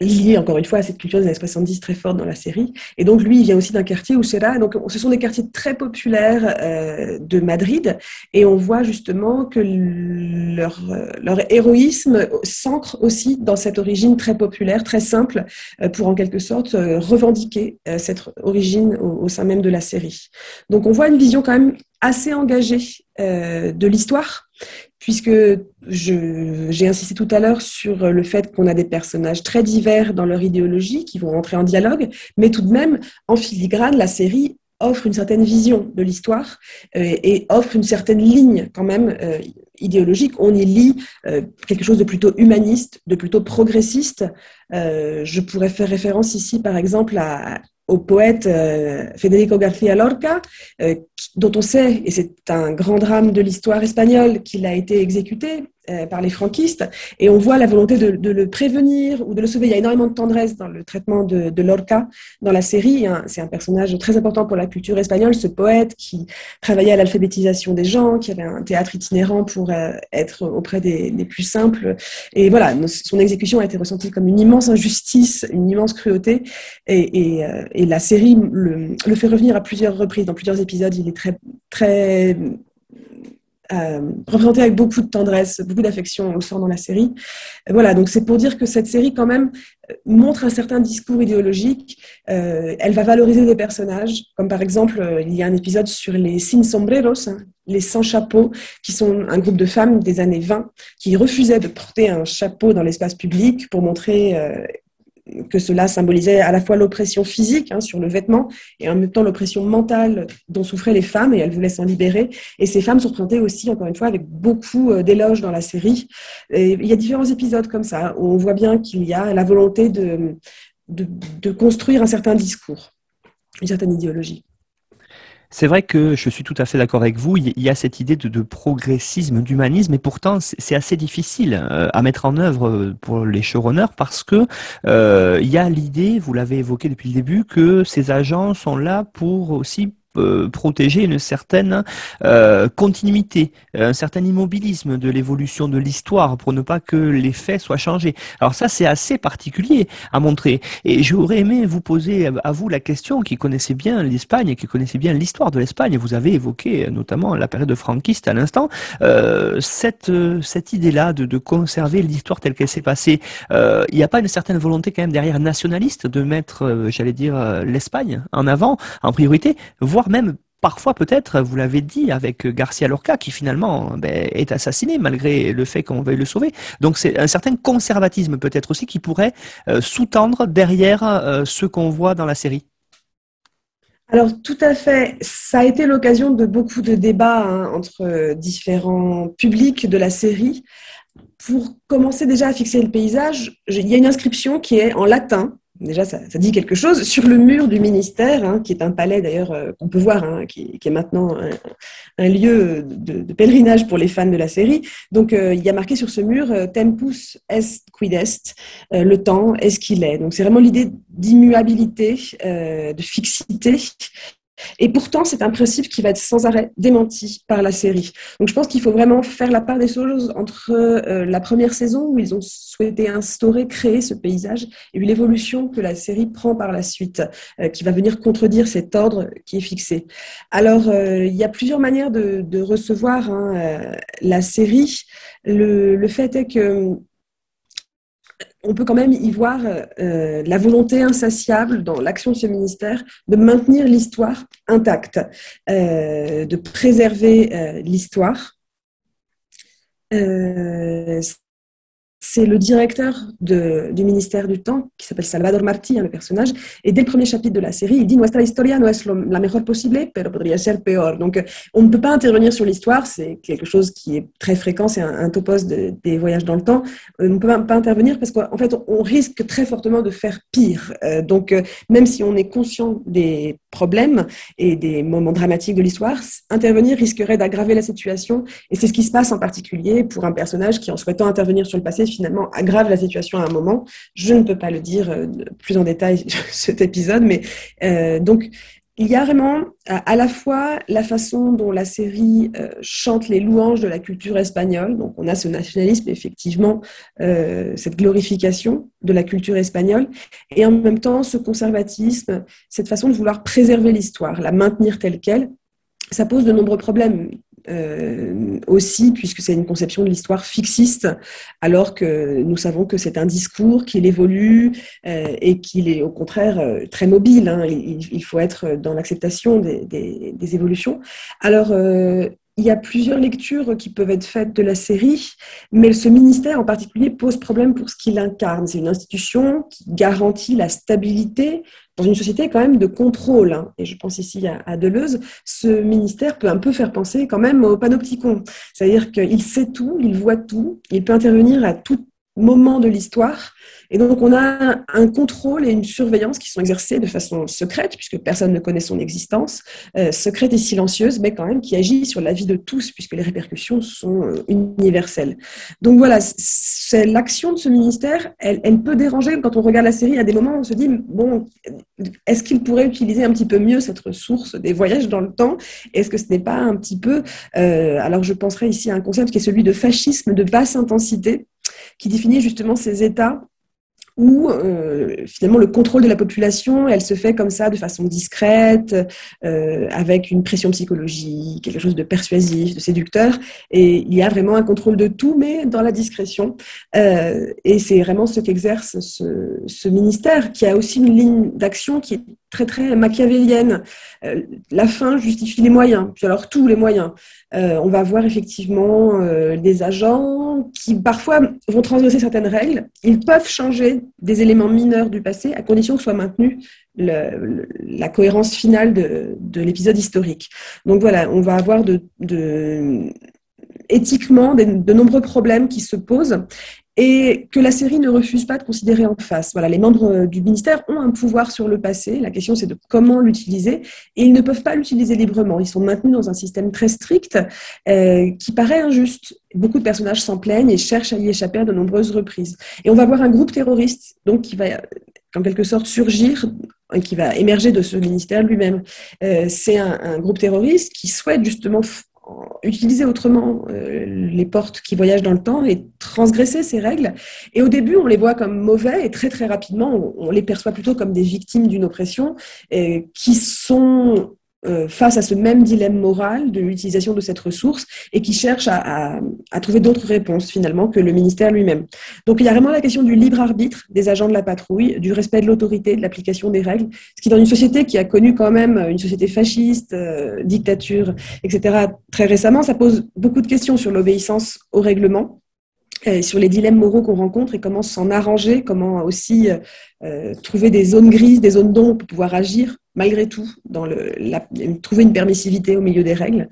lié encore une fois à cette culture des années 70 très forte dans la série. Et donc lui, il vient aussi d'un quartier où c'est là. Donc ce sont des quartiers très populaires euh, de Madrid, et on voit justement que leur, leur héroïsme s'ancre aussi dans cette origine très populaire, très simple, euh, pour en quelque sorte euh, revendiquer cette origine au, au, sein même de la série. Donc on voit une vision quand même assez engagée de l'histoire puisque j'ai insisté tout à l'heure sur le fait qu'on a des personnages très divers dans leur idéologie qui vont entrer en dialogue, mais tout de même, en filigrane, la série offre une certaine vision de l'histoire euh, et offre une certaine ligne quand même euh, idéologique. On y lit euh, quelque chose de plutôt humaniste, de plutôt progressiste. je pourrais faire référence ici, par exemple, à, au poète euh, Federico García Lorca, euh, dont on sait, et c'est un grand drame de l'histoire espagnole, qu'il a été exécuté euh, par les franquistes, et on voit la volonté de, le prévenir ou de le sauver. Il y a énormément de tendresse dans le traitement de, Lorca dans la série. C'est un personnage très important pour la culture espagnole, ce poète qui travaillait à l'alphabétisation des gens, qui avait un théâtre itinérant pour euh, être auprès des, plus simples. Et voilà, son exécution a été ressentie comme une immense injustice, une immense cruauté, et, euh, la série le, le fait revenir à plusieurs reprises, dans plusieurs épisodes. Il est très, très euh, représenté avec beaucoup de tendresse, beaucoup d'affection au sort dans la série. Voilà, donc c'est pour dire que cette série quand même euh, montre un certain discours idéologique. Euh, elle va valoriser des personnages, comme par exemple, il y a un épisode sur les sin sombreros, hein, les sans chapeaux, qui sont un groupe de femmes des années 20 qui refusaient de porter un chapeau dans l'espace public pour montrer que cela symbolisait à la fois l'oppression physique hein, sur le vêtement et en même temps l'oppression mentale dont souffraient les femmes et elles voulaient s'en libérer. Et ces femmes sont représentées aussi, encore une fois, avec beaucoup euh, d'éloges dans la série. Il y a différents épisodes comme ça où on voit bien qu'il y a la volonté de, de construire un certain discours, une certaine idéologie. C'est vrai que je suis tout à fait d'accord avec vous. Il y a cette idée de, progressisme, d'humanisme, et pourtant c'est assez difficile euh, à mettre en œuvre euh, pour les showrunners parce que euh, il y a l'idée, vous l'avez évoqué depuis le début, que ces agents sont là pour aussi protéger une certaine euh, continuité, un certain immobilisme de l'évolution de l'histoire pour ne pas que les faits soient changés. Alors ça, c'est assez particulier à montrer. Et j'aurais aimé vous poser à vous la question qui connaissait bien l'Espagne qui connaissait bien l'histoire de l'Espagne. Vous avez évoqué notamment la période franquiste à l'instant. Euh, cette cette idée-là de conserver l'histoire telle qu'elle s'est passée, il n'y a pas une certaine volonté quand même derrière nationaliste de mettre, j'allais dire, l'Espagne en avant, en priorité, même parfois peut-être, vous l'avez dit, avec Garcia Lorca, qui finalement ben, est assassiné malgré le fait qu'on veuille le sauver. Donc c'est un certain conservatisme peut-être aussi qui pourrait euh, sous-tendre derrière euh, ce qu'on voit dans la série. Alors tout à fait, ça a été l'occasion de beaucoup de débats hein, entre différents publics de la série. Pour commencer déjà à fixer le paysage, il y a une inscription qui est en latin déjà, ça, dit quelque chose. Sur le mur du ministère, hein, qui est un palais d'ailleurs euh, qu'on peut voir, hein, qui, est maintenant un, lieu de, pèlerinage pour les fans de la série. Donc, euh, il y a marqué sur ce mur euh, Tempus est quid est, le temps est ce qu'il est. Donc, c'est vraiment l'idée d'immuabilité, de fixité Et pourtant, c'est un principe qui va être sans arrêt démenti par la série. Donc je pense qu'il faut vraiment faire la part des choses entre euh, la première saison où ils ont souhaité instaurer, créer ce paysage et l'évolution que la série prend par la suite, euh, qui va venir contredire cet ordre qui est fixé. Alors, euh, il y a plusieurs manières de, recevoir hein, la série. Le, le fait est que on peut quand même y voir euh, la volonté insatiable dans l'action de ce ministère de maintenir l'histoire intacte, euh, de préserver euh, l'histoire c'est le directeur du ministère du Temps, qui s'appelle Salvador Martí, hein, le personnage, et dès le premier chapitre de la série, il dit Nuestra historia no es la mejor posible, pero podría ser peor. Donc, euh, on ne peut pas intervenir sur l'histoire, c'est quelque chose qui est très fréquent, c'est un, topos des voyages dans le temps. Euh, on ne peut pas intervenir parce qu'en fait, on risque très fortement de faire pire. Euh, donc, même si on est conscient des problèmes et des moments dramatiques de l'histoire, intervenir risquerait d'aggraver la situation, et c'est ce qui se passe en particulier pour un personnage qui, en souhaitant intervenir sur le passé, finalement aggrave la situation à un moment. Je ne peux pas le dire euh, plus en détail cet épisode, mais euh, donc il y a vraiment à la fois la façon dont la série euh, chante les louanges de la culture espagnole, donc on a ce nationalisme, effectivement, cette glorification de la culture espagnole, et en même temps ce conservatisme, cette façon de vouloir préserver l'histoire, la maintenir telle qu'elle. Ça pose de nombreux problèmes aussi, puisque c'est une conception de l'histoire fixiste, alors que nous savons que c'est un discours, qu'il évolue euh, et qu'il est au contraire euh, très mobile. Hein. Il, faut être dans l'acceptation des, des, évolutions. Alors, il y a plusieurs lectures qui peuvent être faites de la série, mais ce ministère en particulier pose problème pour ce qu'il incarne. C'est une institution qui garantit la stabilité dans une société quand même de contrôle. Hein. Et je pense ici à, Deleuze. Ce ministère peut un peu faire penser quand même au panopticon. C'est-à-dire qu'il sait tout, il voit tout, il peut intervenir à tout moment de l'histoire et donc, on a un contrôle et une surveillance qui sont exercés de façon secrète, puisque personne ne connaît son existence, euh, secrète et silencieuse, mais quand même qui agit sur la vie de tous, puisque les répercussions sont euh, universelles. Donc voilà, c'est l'action de ce ministère, elle, peut déranger quand on regarde la série. À des moments, on se dit, bon, est-ce qu'il pourrait utiliser un petit peu mieux cette ressource des voyages dans le temps? Est-ce que ce n'est pas un petit peu... Euh, alors, je penserais ici à un concept qui est celui de fascisme de basse intensité, qui définit justement ces états où euh, finalement le contrôle de la population, elle se fait comme ça, de façon discrète, euh, avec une pression psychologique, quelque chose de persuasif, de séducteur, et il y a vraiment un contrôle de tout, mais dans la discrétion. Euh, et c'est vraiment ce qu'exerce ce, ce, ministère, qui a aussi une ligne d'action qui est très très machiavélienne. Euh, la fin justifie les moyens, puis alors tous les moyens. Euh, on va voir effectivement euh, des agents qui parfois vont transgresser certaines règles. Ils peuvent changer des éléments mineurs du passé à condition que soit maintenue la cohérence finale de, l'épisode historique. Donc voilà, on va avoir éthiquement de nombreux problèmes qui se posent et que la série ne refuse pas de considérer en face. Voilà, les membres euh, du ministère ont un pouvoir sur le passé. La question, c'est de comment l'utiliser. Ils ne peuvent pas l'utiliser librement. Ils sont maintenus dans un système très strict euh, qui paraît injuste. Beaucoup de personnages s'en plaignent et cherchent à y échapper à de nombreuses reprises. Et on va voir un groupe terroriste, donc qui va en quelque sorte surgir qui va émerger de ce ministère lui-même. Euh, c'est un, groupe terroriste qui souhaite justement utiliser autrement euh, les portes qui voyagent dans le temps et transgresser ces règles. Et au début, on les voit comme mauvais et très très rapidement, on, les perçoit plutôt comme des victimes d'une oppression et qui sont euh, face à ce même dilemme moral de l'utilisation de cette ressource et qui cherche à, trouver d'autres réponses finalement que le ministère lui-même. Donc il y a vraiment la question du libre arbitre des agents de la patrouille, du respect de l'autorité, de l'application des règles, ce qui dans une société qui a connu quand même une société fasciste, euh, dictature, etc. très récemment, ça pose beaucoup de questions sur l'obéissance au règlement. Et sur les dilemmes moraux qu'on rencontre et comment s'en arranger, comment aussi euh, trouver des zones grises, des zones d'ombre pour pouvoir agir malgré tout, trouver une permissivité au milieu des règles.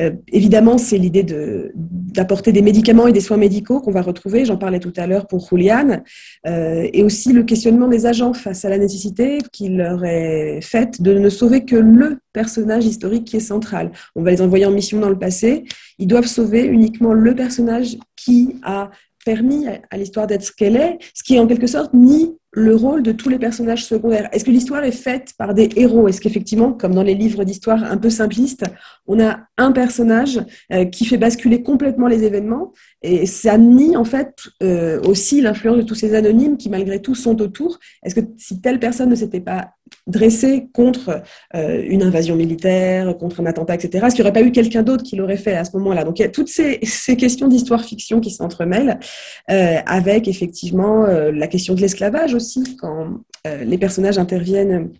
Euh, évidemment, c'est l'idée d'apporter des médicaments et des soins médicaux qu'on va retrouver, j'en parlais tout à l'heure pour Juliane, euh, et aussi le questionnement des agents face à la nécessité qui leur est faite de ne sauver que le personnage historique qui est central. On va les envoyer en mission dans le passé, ils doivent sauver uniquement le personnage qui a permis à l'histoire d'être ce qu'elle est, ce qui est en quelque sorte ni le rôle de tous les personnages secondaires. Est-ce que l'histoire est faite par des héros? Est-ce qu'effectivement, comme dans les livres d'histoire un peu simplistes, on a un personnage euh, qui fait basculer complètement les événements et ça nie en fait euh, aussi l'influence de tous ces anonymes qui malgré tout sont autour? Est-ce que si telle personne ne s'était pas dressée contre euh, une invasion militaire, contre un attentat, etc., est-ce qu'il n'y aurait pas eu quelqu'un d'autre qui l'aurait fait à ce moment-là? Donc il y a toutes ces, questions d'histoire-fiction qui s'entremêlent avec effectivement la question de l'esclavage aussi, quand euh, les personnages interviennent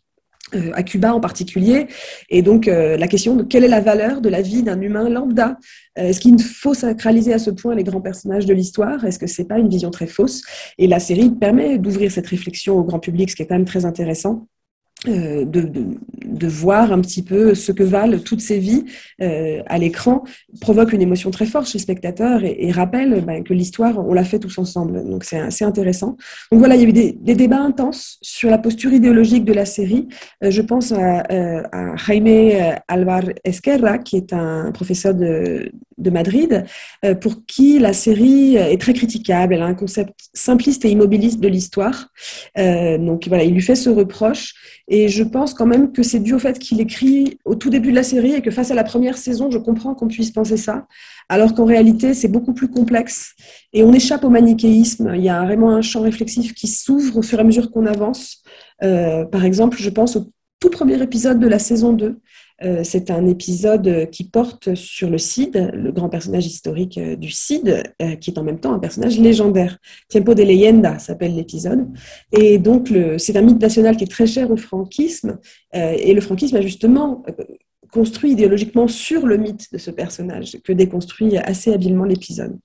euh, à Cuba en particulier, et donc euh, la question de quelle est la valeur de la vie d'un humain lambda? Est-ce qu'il faut sacraliser à ce point les grands personnages de l'histoire? Est-ce que c'est pas une vision très fausse? Et la série permet d'ouvrir cette réflexion au grand public, ce qui est quand même très intéressant. Euh, de, de, voir un petit peu ce que valent toutes ces vies euh, à l'écran provoque une émotion très forte chez le spectateur et, rappelle ben, que l'histoire, on l'a fait tous ensemble. Donc c'est assez intéressant. Donc voilà, il y a eu des, débats intenses sur la posture idéologique de la série. Euh, je pense à, à, Jaime Alvar Esquerra, qui est un professeur de, de Madrid, pour qui la série est très critiquable. Elle a un concept simpliste et immobiliste de l'histoire. donc voilà, il lui fait ce reproche. Et je pense quand même que c'est dû au fait qu'il écrit au tout début de la série et que face à la première saison, je comprends qu'on puisse penser ça, alors qu'en réalité, c'est beaucoup plus complexe et on échappe au manichéisme. Il y a vraiment un champ réflexif qui s'ouvre au fur et à mesure qu'on avance. Euh, par exemple, je pense au tout premier épisode de la saison 2, euh, c'est un épisode qui porte sur le Cid, le grand personnage historique euh, du Cid, euh, qui est en même temps un personnage légendaire. Tiempo de leyenda s'appelle l'épisode. Et donc, c'est un mythe national qui est très cher au franquisme. et le franquisme a justement construit idéologiquement sur le mythe de ce personnage, que déconstruit assez habilement l'épisode.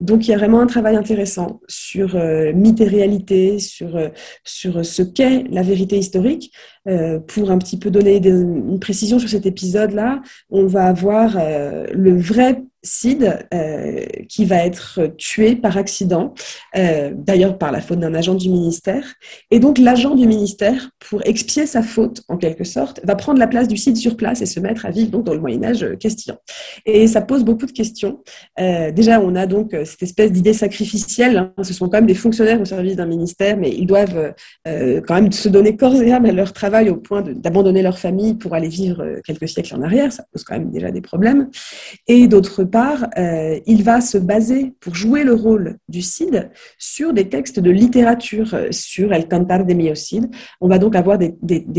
Donc il y a vraiment un travail intéressant sur euh, mythe et réalité, euh, sur ce qu'est la vérité historique. Euh, pour un petit peu donner une précision sur cet épisode-là, on va avoir le vrai Sid, euh, qui va être tué par accident, euh, d'ailleurs par la faute d'un agent du ministère. Et donc l'agent du ministère, pour expier sa faute en quelque sorte, va prendre la place du Cid sur place et se mettre à vivre donc dans le Moyen Âge castillan. Et ça pose beaucoup de questions. Euh, déjà, on a donc cette espèce d'idée sacrificielle. Hein. Ce sont quand même des fonctionnaires au service d'un ministère, mais ils doivent quand même se donner corps et âme à leur travail au point d'abandonner leur famille pour aller vivre quelques siècles en arrière. Ça pose quand même déjà des problèmes. Et d'autre part, euh, il va se baser pour jouer le rôle du Cid sur des textes de littérature, euh, sur El Cantar de Mio Cid. On va donc avoir des,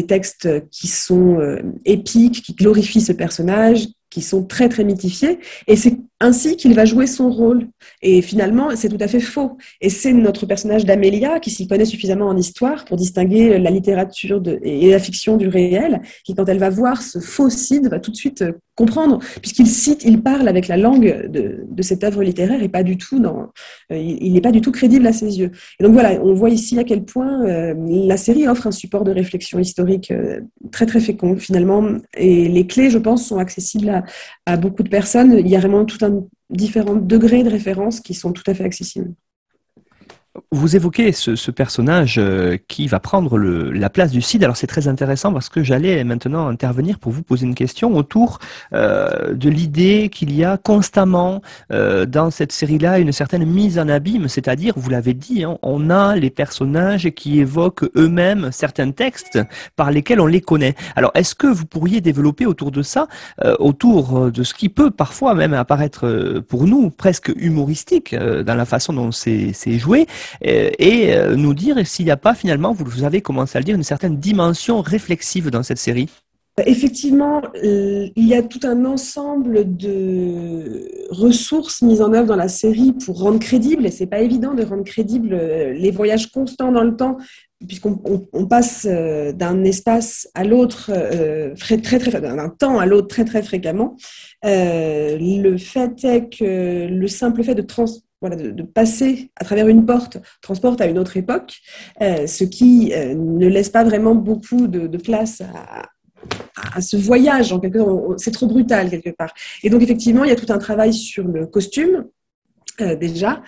textes qui sont euh, épiques, qui glorifient ce personnage, qui sont très très mythifiés. Et c'est ainsi qu'il va jouer son rôle. Et finalement, c'est tout à fait faux. Et c'est notre personnage d'Amélia, qui s'y connaît suffisamment en histoire pour distinguer la littérature et la fiction du réel, qui quand elle va voir ce faux Cid, va tout de suite euh, comprendre, puisqu'il cite, il parle avec la langue de, cette œuvre littéraire et pas du tout euh, il n'est pas du tout crédible à ses yeux. Et donc voilà, on voit ici à quel point euh, la série offre un support de réflexion historique très très fécond finalement, et les clés, je pense, sont accessibles à, à beaucoup de personnes. Il y a vraiment tout un différents degrés de référence qui sont tout à fait accessibles. Vous évoquez ce, personnage euh, qui va prendre la place du Cid. Alors c'est très intéressant parce que j'allais maintenant intervenir pour vous poser une question autour euh, de l'idée qu'il y a constamment euh, dans cette série-là une certaine mise en abîme, c'est-à-dire, vous l'avez dit, hein, on a les personnages qui évoquent eux-mêmes certains textes par lesquels on les connaît. Alors est-ce que vous pourriez développer autour de ça, autour de ce qui peut parfois même apparaître pour nous presque humoristique dans la façon dont c'est joué euh, et euh, nous dire s'il n'y a pas finalement, vous avez commencé à le dire, une certaine dimension réflexive dans cette série. Effectivement, euh, il y a tout un ensemble de ressources mises en œuvre dans la série pour rendre crédible, et c'est pas évident de rendre crédible les voyages constants dans le temps, puisqu'on passe d'un espace à l'autre, très, très, très, d'un temps à l'autre très très fréquemment. le fait est que le simple fait de trans de, passer à travers une porte transporte à une autre époque, euh, ce qui euh, ne laisse pas vraiment beaucoup de, place à, ce voyage. En quelque c'est trop brutal quelque part. Et donc effectivement, il y a tout un travail sur le costume. Euh, déjà,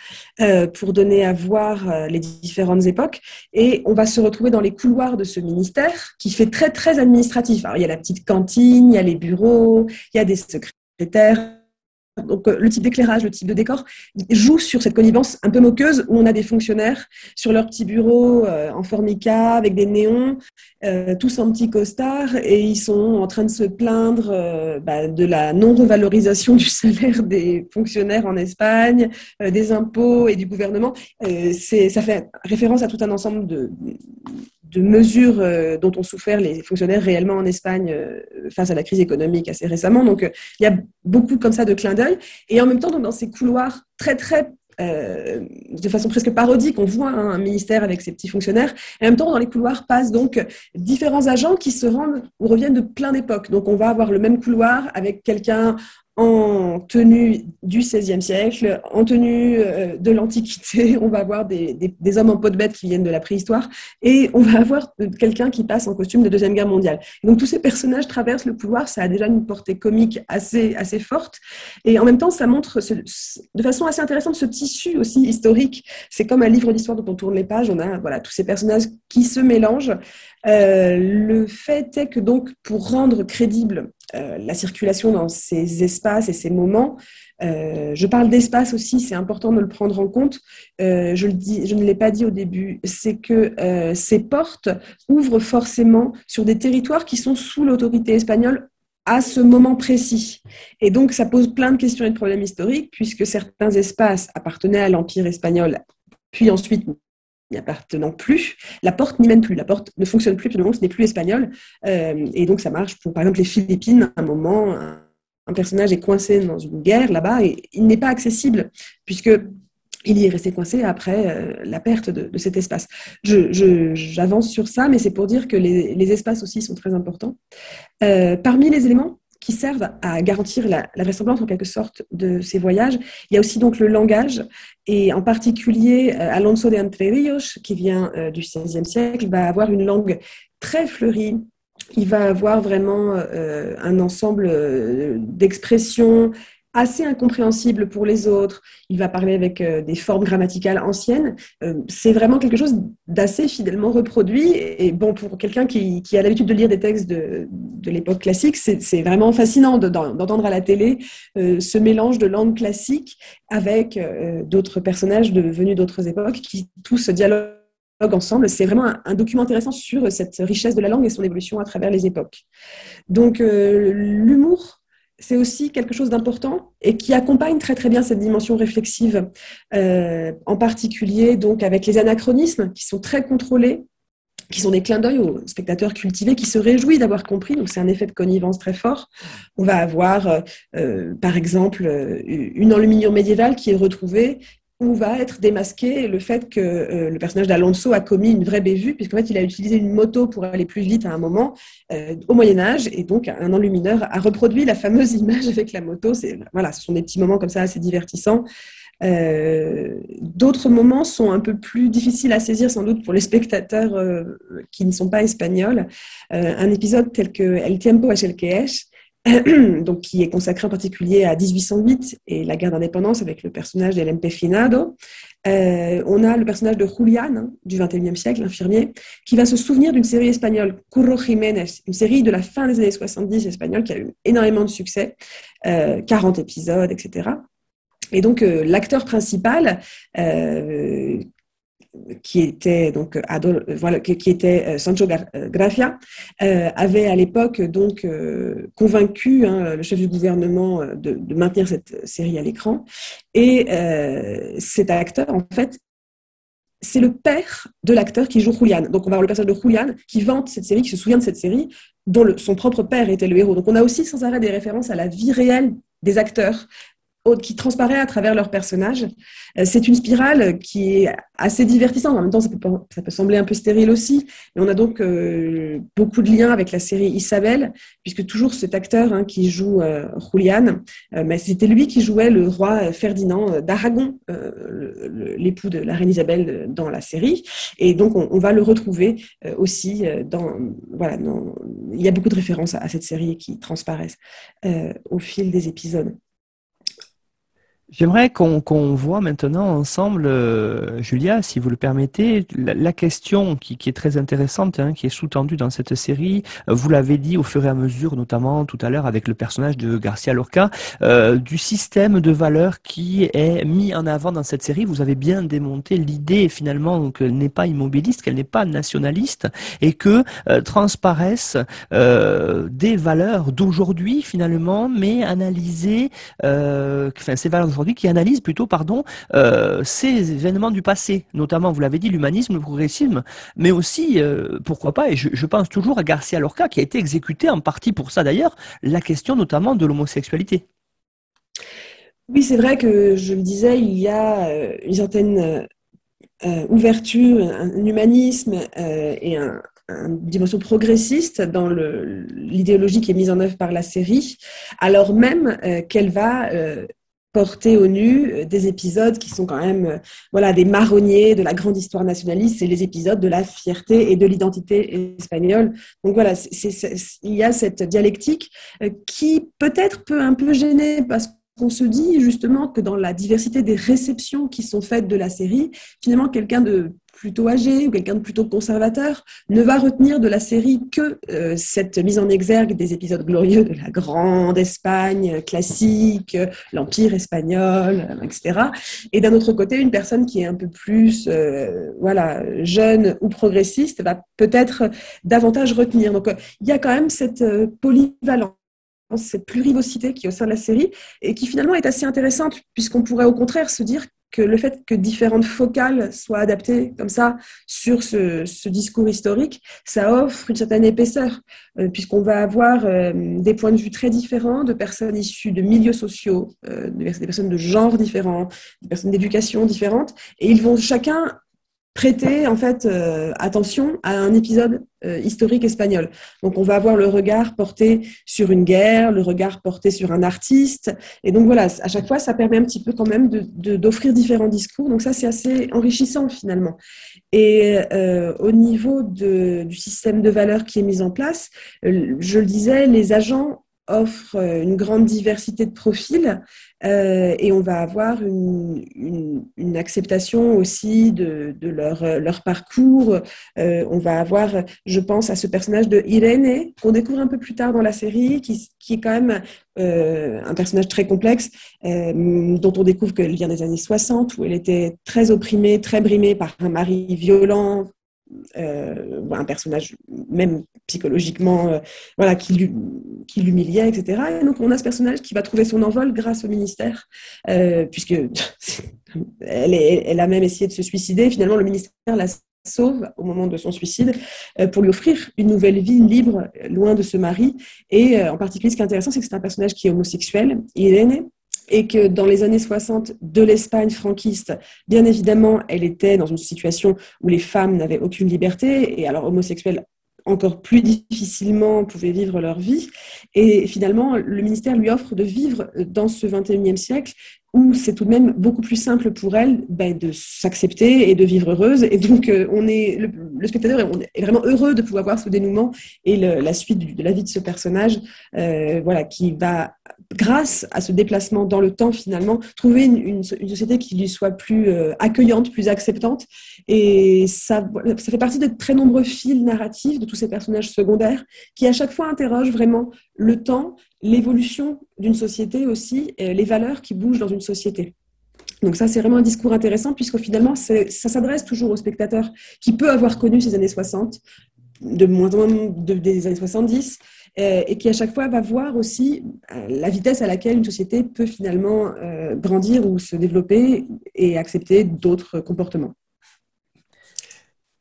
pour donner à voir les différentes époques. Et on va se retrouver dans les couloirs de ce ministère qui fait très, très administratif. Alors, il y a la petite cantine, il y a les bureaux, il y a des secrétaires, donc le type d'éclairage, le type de décor, joue sur cette connivence un peu moqueuse où on a des fonctionnaires sur leur petit bureau en formica avec des néons, tous en petit costard, et ils sont en train de se plaindre bah, de la non-revalorisation du salaire des fonctionnaires en Espagne, des impôts et du gouvernement. ça fait référence à tout un ensemble de, de mesures euh, dont ont souffert les fonctionnaires réellement en Espagne euh, face à la crise économique assez récemment. Donc, euh, il y a beaucoup comme ça de clins d'œil. Et en même temps, dans ces couloirs très, très de façon presque parodique, on voit hein, un ministère avec ses petits fonctionnaires. Et en même temps, dans les couloirs passent donc différents agents qui se rendent ou reviennent de plein d'époques. Donc, on va avoir le même couloir avec quelqu'un en tenue du XVIe siècle, en tenue euh, de l'Antiquité. On va avoir des, hommes en peau de bête qui viennent de la préhistoire et on va avoir quelqu'un qui passe en costume de Deuxième Guerre mondiale. donc tous ces personnages traversent le couloir, ça a déjà une portée comique assez, assez forte et en même temps ça montre de façon assez intéressante ce tissu aussi historique. C'est comme un livre d'histoire dont on tourne les pages, on a voilà, tous ces personnages qui se mélangent. Euh, le fait est que donc pour rendre crédible euh, la circulation dans ces espaces et ces moments. Euh, je parle d'espace aussi, c'est important de le prendre en compte. Je, je ne l'ai pas dit au début, c'est que ces portes ouvrent forcément sur des territoires qui sont sous l'autorité espagnole à ce moment précis. Et donc, ça pose plein de questions et de problèmes historiques, puisque certains espaces appartenaient à l'Empire espagnol, puis ensuite n'y appartenant plus, la porte n'y mène plus. La porte ne fonctionne plus, tout ce n'est plus espagnol. Euh, et donc, ça marche pour, par exemple, les Philippines. À un moment, un, personnage est coincé dans une guerre là-bas et il n'est pas accessible puisque il y est resté coincé après euh, la perte de, cet espace. J'avance sur ça, mais c'est pour dire que les, espaces aussi sont très importants. Euh, parmi les éléments qui servent à garantir la, vraisemblance en quelque sorte de ces voyages. Il y a aussi donc le langage, et en particulier euh, Alonso de Entre Ríos, qui vient euh, du XVIe siècle, va avoir une langue très fleurie. Il va avoir vraiment euh, un ensemble d'expressions assez incompréhensible pour les autres. Il va parler avec euh, des formes grammaticales anciennes. Euh, c'est vraiment quelque chose d'assez fidèlement reproduit. Et bon, pour quelqu'un qui, a l'habitude de lire des textes de, l'époque classique, c'est vraiment fascinant d'entendre à la télé euh, ce mélange de langue classique avec d'autres personnages venus d'autres époques qui tous dialoguent ensemble. C'est vraiment un, document intéressant sur cette richesse de la langue et son évolution à travers les époques. Donc, l'humour c'est aussi quelque chose d'important et qui accompagne très bien cette dimension réflexive, euh, en particulier donc avec les anachronismes qui sont très contrôlés, qui sont des clins d'œil aux spectateurs cultivés qui se réjouissent d'avoir compris. Donc c'est un effet de connivence très fort. On va avoir euh, euh, par exemple une enluminure médiévale qui est retrouvée où va être démasqué le fait que euh, le personnage d'Alonso a commis une vraie bévue, puisqu'en fait, il a utilisé une moto pour aller plus vite à un moment euh, au Moyen Âge, et donc un enlumineur a reproduit la fameuse image avec la moto. Voilà, ce sont des petits moments comme ça assez divertissants. Euh, d'autres moments sont un peu plus difficiles à saisir sans doute pour les spectateurs qui ne sont pas espagnols. un épisode tel que El tiempo es el que es, donc qui est consacré en particulier à 1808 et la guerre d'indépendance avec le personnage d'El Empecinado. Euh, on a le personnage de Julian hein, du XXIe siècle, l'infirmier, qui va se souvenir d'une série espagnole, Curro Jiménez, une série de la fin des années 70 espagnole qui a eu énormément de succès, 40 euh, épisodes, etc. Et donc, euh, l'acteur principal, qui était donc voilà qui, était euh, Sancho euh, Grafia euh, avait à l'époque donc convaincu hein, le chef du gouvernement de, maintenir cette série à l'écran et cet acteur en fait c'est le père de l'acteur qui joue Julian. Donc on va avoir le personnage de Julian qui vante cette série, qui se souvient de cette série, dont son propre père était le héros. Donc on a aussi sans arrêt des références à la vie réelle des acteurs, qui transparaît à travers leurs personnages. Euh, c'est une spirale qui est assez divertissante. En même temps, ça peut, sembler un peu stérile aussi. Mais on a donc euh, beaucoup de liens avec la série Isabelle, puisque toujours cet acteur hein, qui joue euh, Julian, mais c'était lui qui jouait le roi Ferdinand d'Aragon, l'époux de la reine Isabelle dans la série. Et donc, on, va le retrouver aussi dans. Voilà, il y a beaucoup de références à cette série qui transparaissent au fil des épisodes. J'aimerais qu'on voit maintenant ensemble, euh, Julia, si vous le permettez, la, question qui, est très intéressante, hein, qui est sous-tendue dans cette série. Euh, vous l'avez dit au fur et à mesure, notamment tout à l'heure avec le personnage de Garcia Lorca, euh, du système de valeurs qui est mis en avant dans cette série. Vous avez bien démonté l'idée finalement qu'elle n'est pas immobiliste, qu'elle n'est pas nationaliste, et que transparaissent des valeurs d'aujourd'hui finalement, mais analysées, enfin ces valeurs qui analyse plutôt pardon, euh, ces événements du passé, notamment, vous l'avez dit, l'humanisme, le progressisme, mais aussi, euh, pourquoi pas, et je, pense toujours à Garcia Lorca, qui a été exécuté en partie pour ça d'ailleurs, la question notamment de l'homosexualité. Oui, c'est vrai que je le disais, il y a euh, une certaine ouverture, un, humanisme et un, une dimension progressiste dans l'idéologie qui est mise en œuvre par la série, alors même qu'elle va porter au nu euh, des épisodes qui sont quand même euh, voilà des marronniers de la grande histoire nationaliste, c'est les épisodes de la fierté et de l'identité espagnole. Donc voilà, il y a cette dialectique euh, qui peut-être peut un peu gêner parce qu'on se dit justement que dans la diversité des réceptions qui sont faites de la série, finalement quelqu'un de plutôt âgé ou quelqu'un de plutôt conservateur ne va retenir de la série que euh, cette mise en exergue des épisodes glorieux de la grande Espagne classique, l'Empire espagnol, etc. Et d'un autre côté, une personne qui est un peu plus euh, voilà, jeune ou progressiste va peut-être davantage retenir. Donc il y a quand même cette euh, polyvalence cette plurivocité qui est au sein de la série et qui finalement est assez intéressante puisqu'on pourrait au contraire se dire que le fait que différentes focales soient adaptées comme ça sur ce, discours historique, ça offre une certaine épaisseur, euh, puisqu'on va avoir euh, des points de vue très différents de personnes issues de milieux sociaux, euh, des personnes de genres différents, des personnes d'éducation différentes, et ils vont chacun prêter en fait euh, attention à un épisode euh, historique espagnol. Donc on va avoir le regard porté sur une guerre, le regard porté sur un artiste, et donc voilà, à chaque fois ça permet un petit peu quand même d'offrir différents discours. Donc ça c'est assez enrichissant finalement. Et euh, au niveau de, du système de valeurs qui est mis en place, je le disais, les agents offrent une grande diversité de profils euh, et on va avoir une, acceptation aussi de, de leur, parcours. Euh, on va avoir, je pense, à ce personnage de Irene, qu'on découvre un peu plus tard dans la série, qui, est quand même euh, un personnage très complexe, dont on découvre qu'elle vient des années 60, où elle était très opprimée, très brimée par un mari violent, euh, un personnage même psychologiquement euh, voilà qui l'humiliait etc et donc on a ce personnage qui va trouver son envol grâce au ministère euh, puisque elle, elle, a même essayé de se suicider. Finalement le ministère la sauve au moment de son suicide pour lui offrir une nouvelle vie libre loin de ce mari. Et en particulier ce qui est intéressant c'est que c'est un personnage qui est homosexuel. Il est né et que dans les années 60 de l'Espagne franquiste, bien évidemment, elle était dans une situation où les femmes n'avaient aucune liberté, et alors homosexuels encore plus difficilement pouvaient vivre leur vie. Et finalement, le ministère lui offre de vivre dans ce 21e siècle où c'est tout de même beaucoup plus simple pour elle ben, de s'accepter et de vivre heureuse. Et donc, euh, on est, le, spectateur est, vraiment heureux de pouvoir voir ce dénouement et la suite de la vie de ce personnage, euh, voilà, qui va, grâce à ce déplacement dans le temps, finalement, trouver une, société qui lui soit plus euh, accueillante, plus acceptante. Et ça, ça fait partie de très nombreux fils narratifs de tous ces personnages secondaires qui, à chaque fois, interrogent vraiment le temps l'évolution d'une société aussi, les valeurs qui bougent dans une société. Donc ça, c'est vraiment un discours intéressant puisque finalement, ça s'adresse toujours au spectateur qui peut avoir connu ces années 60, de moins en moins des années 70, euh, et qui à chaque fois va voir aussi euh, la vitesse à laquelle une société peut finalement euh, grandir ou se développer et accepter d'autres comportements.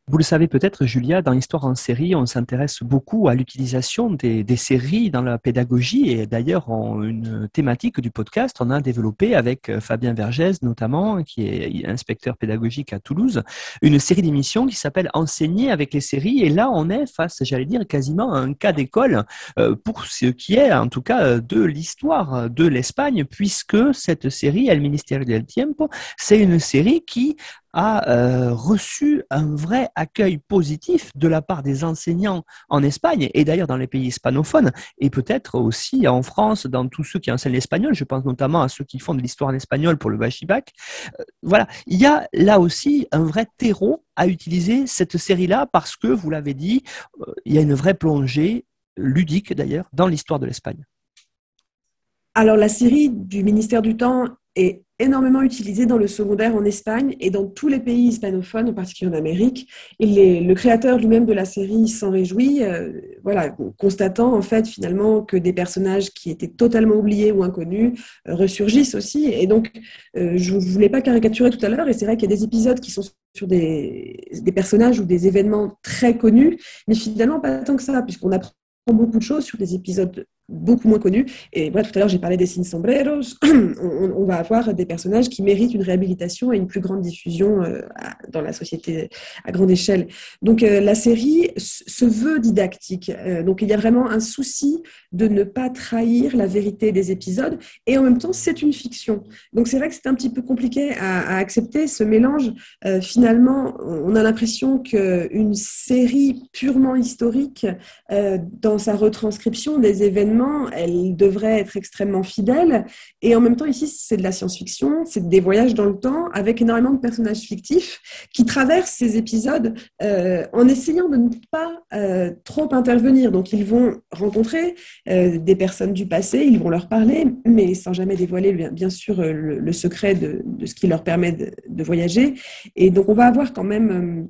Vous le savez peut-être, Julia, dans l'histoire en série, on s'intéresse beaucoup à l'utilisation des, séries dans la pédagogie et d'ailleurs, une thématique du podcast, on a développé avec euh, Fabien Vergès notamment, qui est inspecteur pédagogique à Toulouse, une série d'émissions qui s'appelle Enseigner avec les séries. Et là, on est face, j'allais dire, quasiment à un cas d'école euh, pour ce qui est en tout cas de l'histoire de l'Espagne puisque cette série, El Ministerio del Tiempo, c'est une série qui a euh, reçu un vrai accueil positif de la part des enseignants en Espagne et d'ailleurs dans les pays hispanophones et peut-être aussi en France dans tous ceux qui enseignent l'espagnol. Je pense notamment à ceux qui font de l'histoire en espagnol pour le Bachibac. Euh, voilà, il y a là aussi un vrai terreau à utiliser cette série-là parce que, vous l'avez dit, euh, il y a une vraie plongée ludique d'ailleurs dans l'histoire de l'Espagne. Alors la série du ministère du Temps est énormément utilisée dans le secondaire en Espagne et dans tous les pays hispanophones, en particulier en Amérique. Le créateur lui-même de la série s'en réjouit, euh, voilà, constatant en fait finalement que des personnages qui étaient totalement oubliés ou inconnus euh, ressurgissent aussi. Et donc, euh, je ne voulais pas caricaturer tout à l'heure, et c'est vrai qu'il y a des épisodes qui sont sur des, des personnages ou des événements très connus, mais finalement pas tant que ça, puisqu'on apprend beaucoup de choses sur des épisodes beaucoup moins connus. Et voilà, tout à l'heure, j'ai parlé des Sin Sombreros. on, va avoir des personnages qui méritent une réhabilitation et une plus grande diffusion euh, dans la société à grande échelle. Donc, euh, la série se veut didactique. Euh, donc, il y a vraiment un souci de ne pas trahir la vérité des épisodes. Et en même temps, c'est une fiction. Donc, c'est vrai que c'est un petit peu compliqué à, accepter ce mélange. finalement, on a l'impression qu'une série purement historique, dans sa retranscription des événements, elle devrait être extrêmement fidèle. Et en même temps, ici, c'est de la science-fiction, c'est des voyages dans le temps avec énormément de personnages fictifs qui traversent ces épisodes euh, en essayant de ne pas euh, trop intervenir. Donc, ils vont rencontrer euh, des personnes du passé, ils vont leur parler, mais sans jamais dévoiler, bien, sûr, le, secret de, ce qui leur permet de, de, voyager. Et donc, on va avoir quand même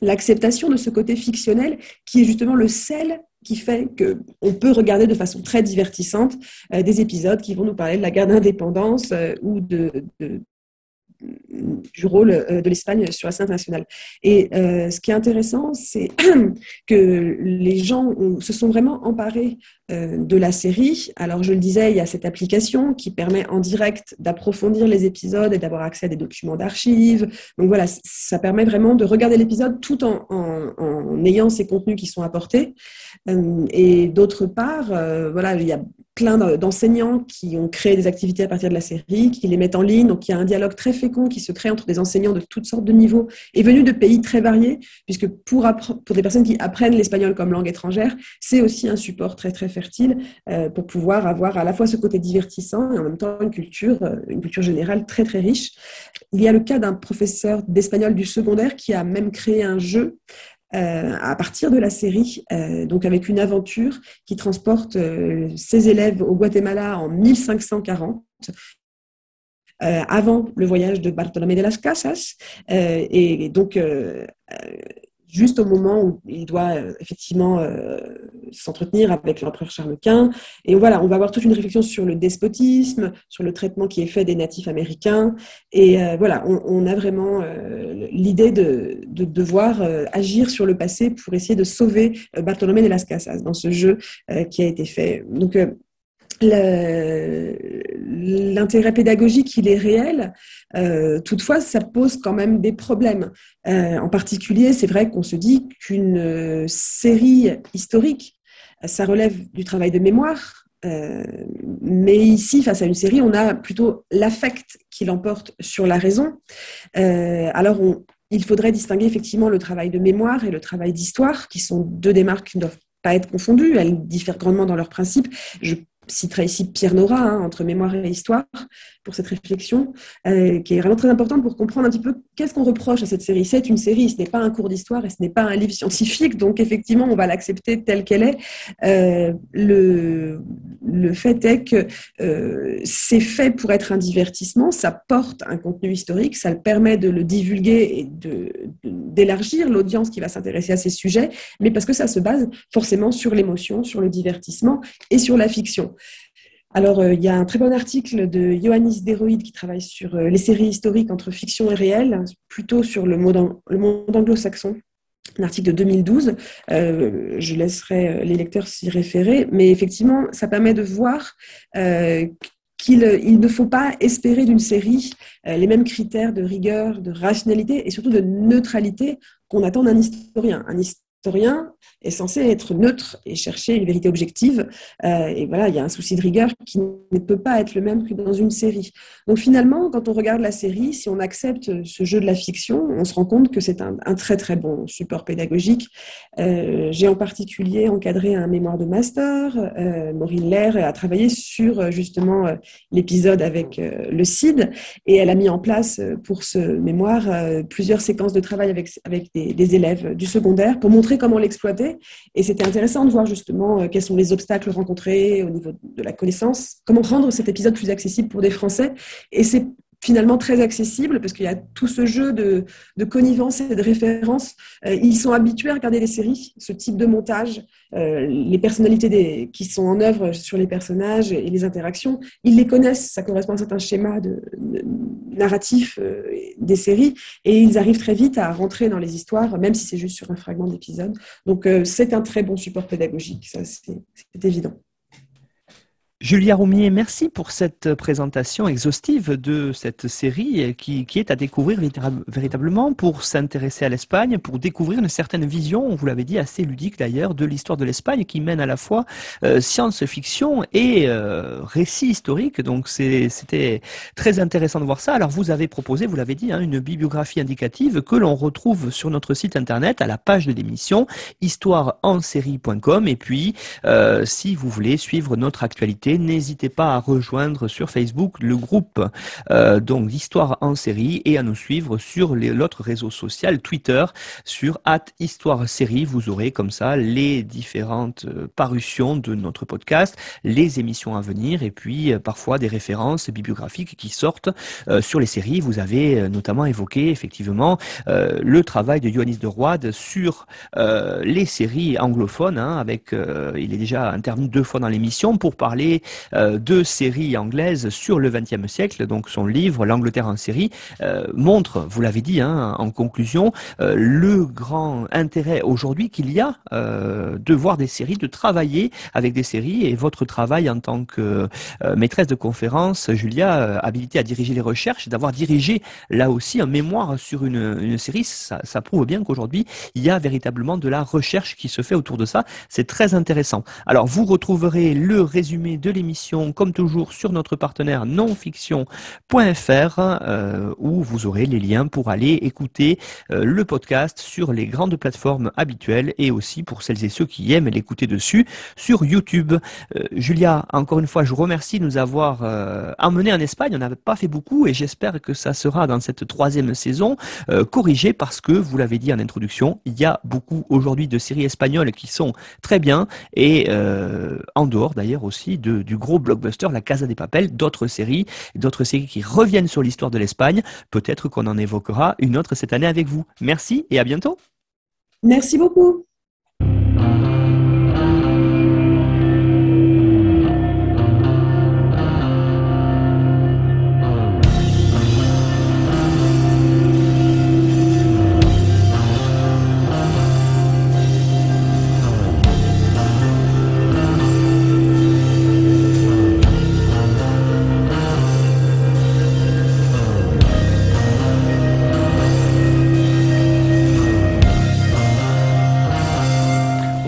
l'acceptation de ce côté fictionnel qui est justement le sel qui fait qu'on peut regarder de façon très divertissante euh, des épisodes qui vont nous parler de la guerre d'indépendance euh, ou de, du rôle euh, de l'Espagne sur la scène internationale. Et ce qui est intéressant, c'est que les gens se sont vraiment emparés de la série. Alors, je le disais, il y a cette application qui permet en direct d'approfondir les épisodes et d'avoir accès à des documents d'archives. Donc voilà, ça permet vraiment de regarder l'épisode tout en, ayant ces contenus qui sont apportés. Euh, et d'autre part, euh, voilà, il y a plein d'enseignants qui ont créé des activités à partir de la série, qui les mettent en ligne. Donc, il y a un dialogue très fécond qui se crée entre des enseignants de toutes sortes de niveaux et venus de pays très variés, puisque pour, pour des personnes qui apprennent l'espagnol comme langue étrangère, c'est aussi un support très, très fertile euh, pour pouvoir avoir à la fois ce côté divertissant et en même temps une culture, une culture générale très, très riche. Il y a le cas d'un professeur d'espagnol du secondaire qui a même créé un jeu euh, à partir de la série, euh, donc avec une aventure qui transporte euh, ses élèves au Guatemala en 1540. avant le voyage de Bartolomé de las Casas. et donc, juste au moment où il doit euh, effectivement euh, s'entretenir avec l'empereur Charles Quint. Et voilà, on va avoir toute une réflexion sur le despotisme, sur le traitement qui est fait des natifs américains. Et euh, voilà, on, a vraiment l'idée de, de, devoir agir sur le passé pour essayer de sauver Bartolomé de las Casas dans ce jeu qui a été fait. L'intérêt pédagogique, il est réel. Euh, toutefois, ça pose quand même des problèmes. Euh, en particulier, c'est vrai qu'on se dit qu'une euh, série historique, ça relève du travail de mémoire. mais ici, face à une série, on a plutôt l'affect qui l'emporte sur la raison. alors, il faudrait distinguer effectivement le travail de mémoire et le travail d'histoire, qui sont deux démarques qui ne doivent pas être confondues. Elles diffèrent grandement dans leurs principes. Je citerai ici Pierre Nora, hein, entre mémoire et histoire, pour cette réflexion, euh, qui est vraiment très importante pour comprendre un petit peu qu'est-ce qu'on reproche à cette série. C'est une série, ce n'est pas un cours d'histoire et ce n'est pas un livre scientifique, donc effectivement, on va l'accepter telle qu'elle est. Euh, le, le fait est que euh, c'est fait pour être un divertissement, ça porte un contenu historique, ça le permet de le divulguer et d'élargir de, l'audience qui va s'intéresser à ces sujets, mais parce que ça se base forcément sur l'émotion, sur le divertissement et sur la fiction. Alors, euh, il y a un très bon article de Ioannis Deroïde qui travaille sur euh, les séries historiques entre fiction et réel, plutôt sur le monde, anglo-saxon. Un article de 2012. Euh, je laisserai les lecteurs s'y référer. Mais effectivement, ça permet de voir qu'il il ne faut pas espérer d'une série les mêmes critères de rigueur, de rationalité et surtout de neutralité qu'on attend d'un historien. Un historien est censé être neutre et chercher une vérité objective. Euh, et voilà, il y a un souci de rigueur qui ne peut pas être le même que dans une série. Donc finalement, quand on regarde la série, si on accepte ce jeu de la fiction, on se rend compte que c'est un, très très bon support pédagogique. Euh, j'ai en particulier encadré un mémoire de master. Euh, Maureen Lair a travaillé sur justement l'épisode avec le CID et elle a mis en place pour ce mémoire plusieurs séquences de travail avec, avec des élèves du secondaire pour montrer comment l'exploiter. Et c'était intéressant de voir justement euh, quels sont les obstacles rencontrés au niveau de la connaissance, comment rendre cet épisode plus accessible pour des Français. Et c'est finalement très accessible parce qu'il y a tout ce jeu de, connivence et de référence. Euh, ils sont habitués à regarder les séries, ce type de montage, euh, les personnalités qui sont en œuvre sur les personnages et les interactions. Ils les connaissent, ça correspond à certains schémas de, narratifs euh, des séries et ils arrivent très vite à rentrer dans les histoires, même si c'est juste sur un fragment d'épisode. Donc c'est un très bon support pédagogique, ça c'est évident. Julia Roumier, merci pour cette présentation exhaustive de cette série qui, est à découvrir véritablement pour s'intéresser à l'Espagne, pour découvrir une certaine vision, vous l'avez dit, assez ludique d'ailleurs, de l'histoire de l'Espagne qui mène à la fois euh, science-fiction et euh, récit historique. Donc c'était très intéressant de voir ça. Alors vous avez proposé, vous l'avez dit, hein, une bibliographie indicative que l'on retrouve sur notre site internet à la page de l'émission histoireensérie.com et puis euh, si vous voulez suivre notre actualité, n'hésitez pas à rejoindre sur Facebook le groupe euh, donc d'Histoire en série et à nous suivre sur l'autre réseau social Twitter sur Histoire série. Vous aurez comme ça les différentes euh, parutions de notre podcast, les émissions à venir et puis euh, parfois des références bibliographiques qui sortent sur les séries. Vous avez notamment évoqué effectivement le travail de Ioannis de Roide sur les séries anglophones. Hein, avec, il est déjà intervenu deux fois dans l'émission pour parler euh, deux séries anglaises sur le XXe siècle. Donc son livre, L'Angleterre en série, euh, montre, vous l'avez dit hein, en conclusion, euh, le grand intérêt aujourd'hui qu'il y a de voir des séries, de travailler avec des séries. Et votre travail en tant que maîtresse de conférence, Julia, habilitée à diriger les recherches, d'avoir dirigé là aussi un mémoire sur une, une série, ça, ça prouve bien qu'aujourd'hui, il y a véritablement de la recherche qui se fait autour de ça. C'est très intéressant. Alors, vous retrouverez le résumé de l'émission, comme toujours, sur notre partenaire nonfiction.fr, euh, où vous aurez les liens pour aller écouter euh, le podcast sur les grandes plateformes habituelles et aussi pour celles et ceux qui aiment l'écouter dessus sur YouTube. Euh, Julia, encore une fois, je vous remercie de nous avoir emmenés en Espagne. On n'avait pas fait beaucoup et j'espère que ça sera dans cette troisième saison corrigé parce que, vous l'avez dit en introduction, il y a beaucoup aujourd'hui de séries espagnoles qui sont très bien et en dehors d'ailleurs aussi de du gros blockbuster La Casa des Papel, d'autres séries, d'autres séries qui reviennent sur l'histoire de l'Espagne. Peut-être qu'on en évoquera une autre cette année avec vous. Merci et à bientôt. Merci beaucoup.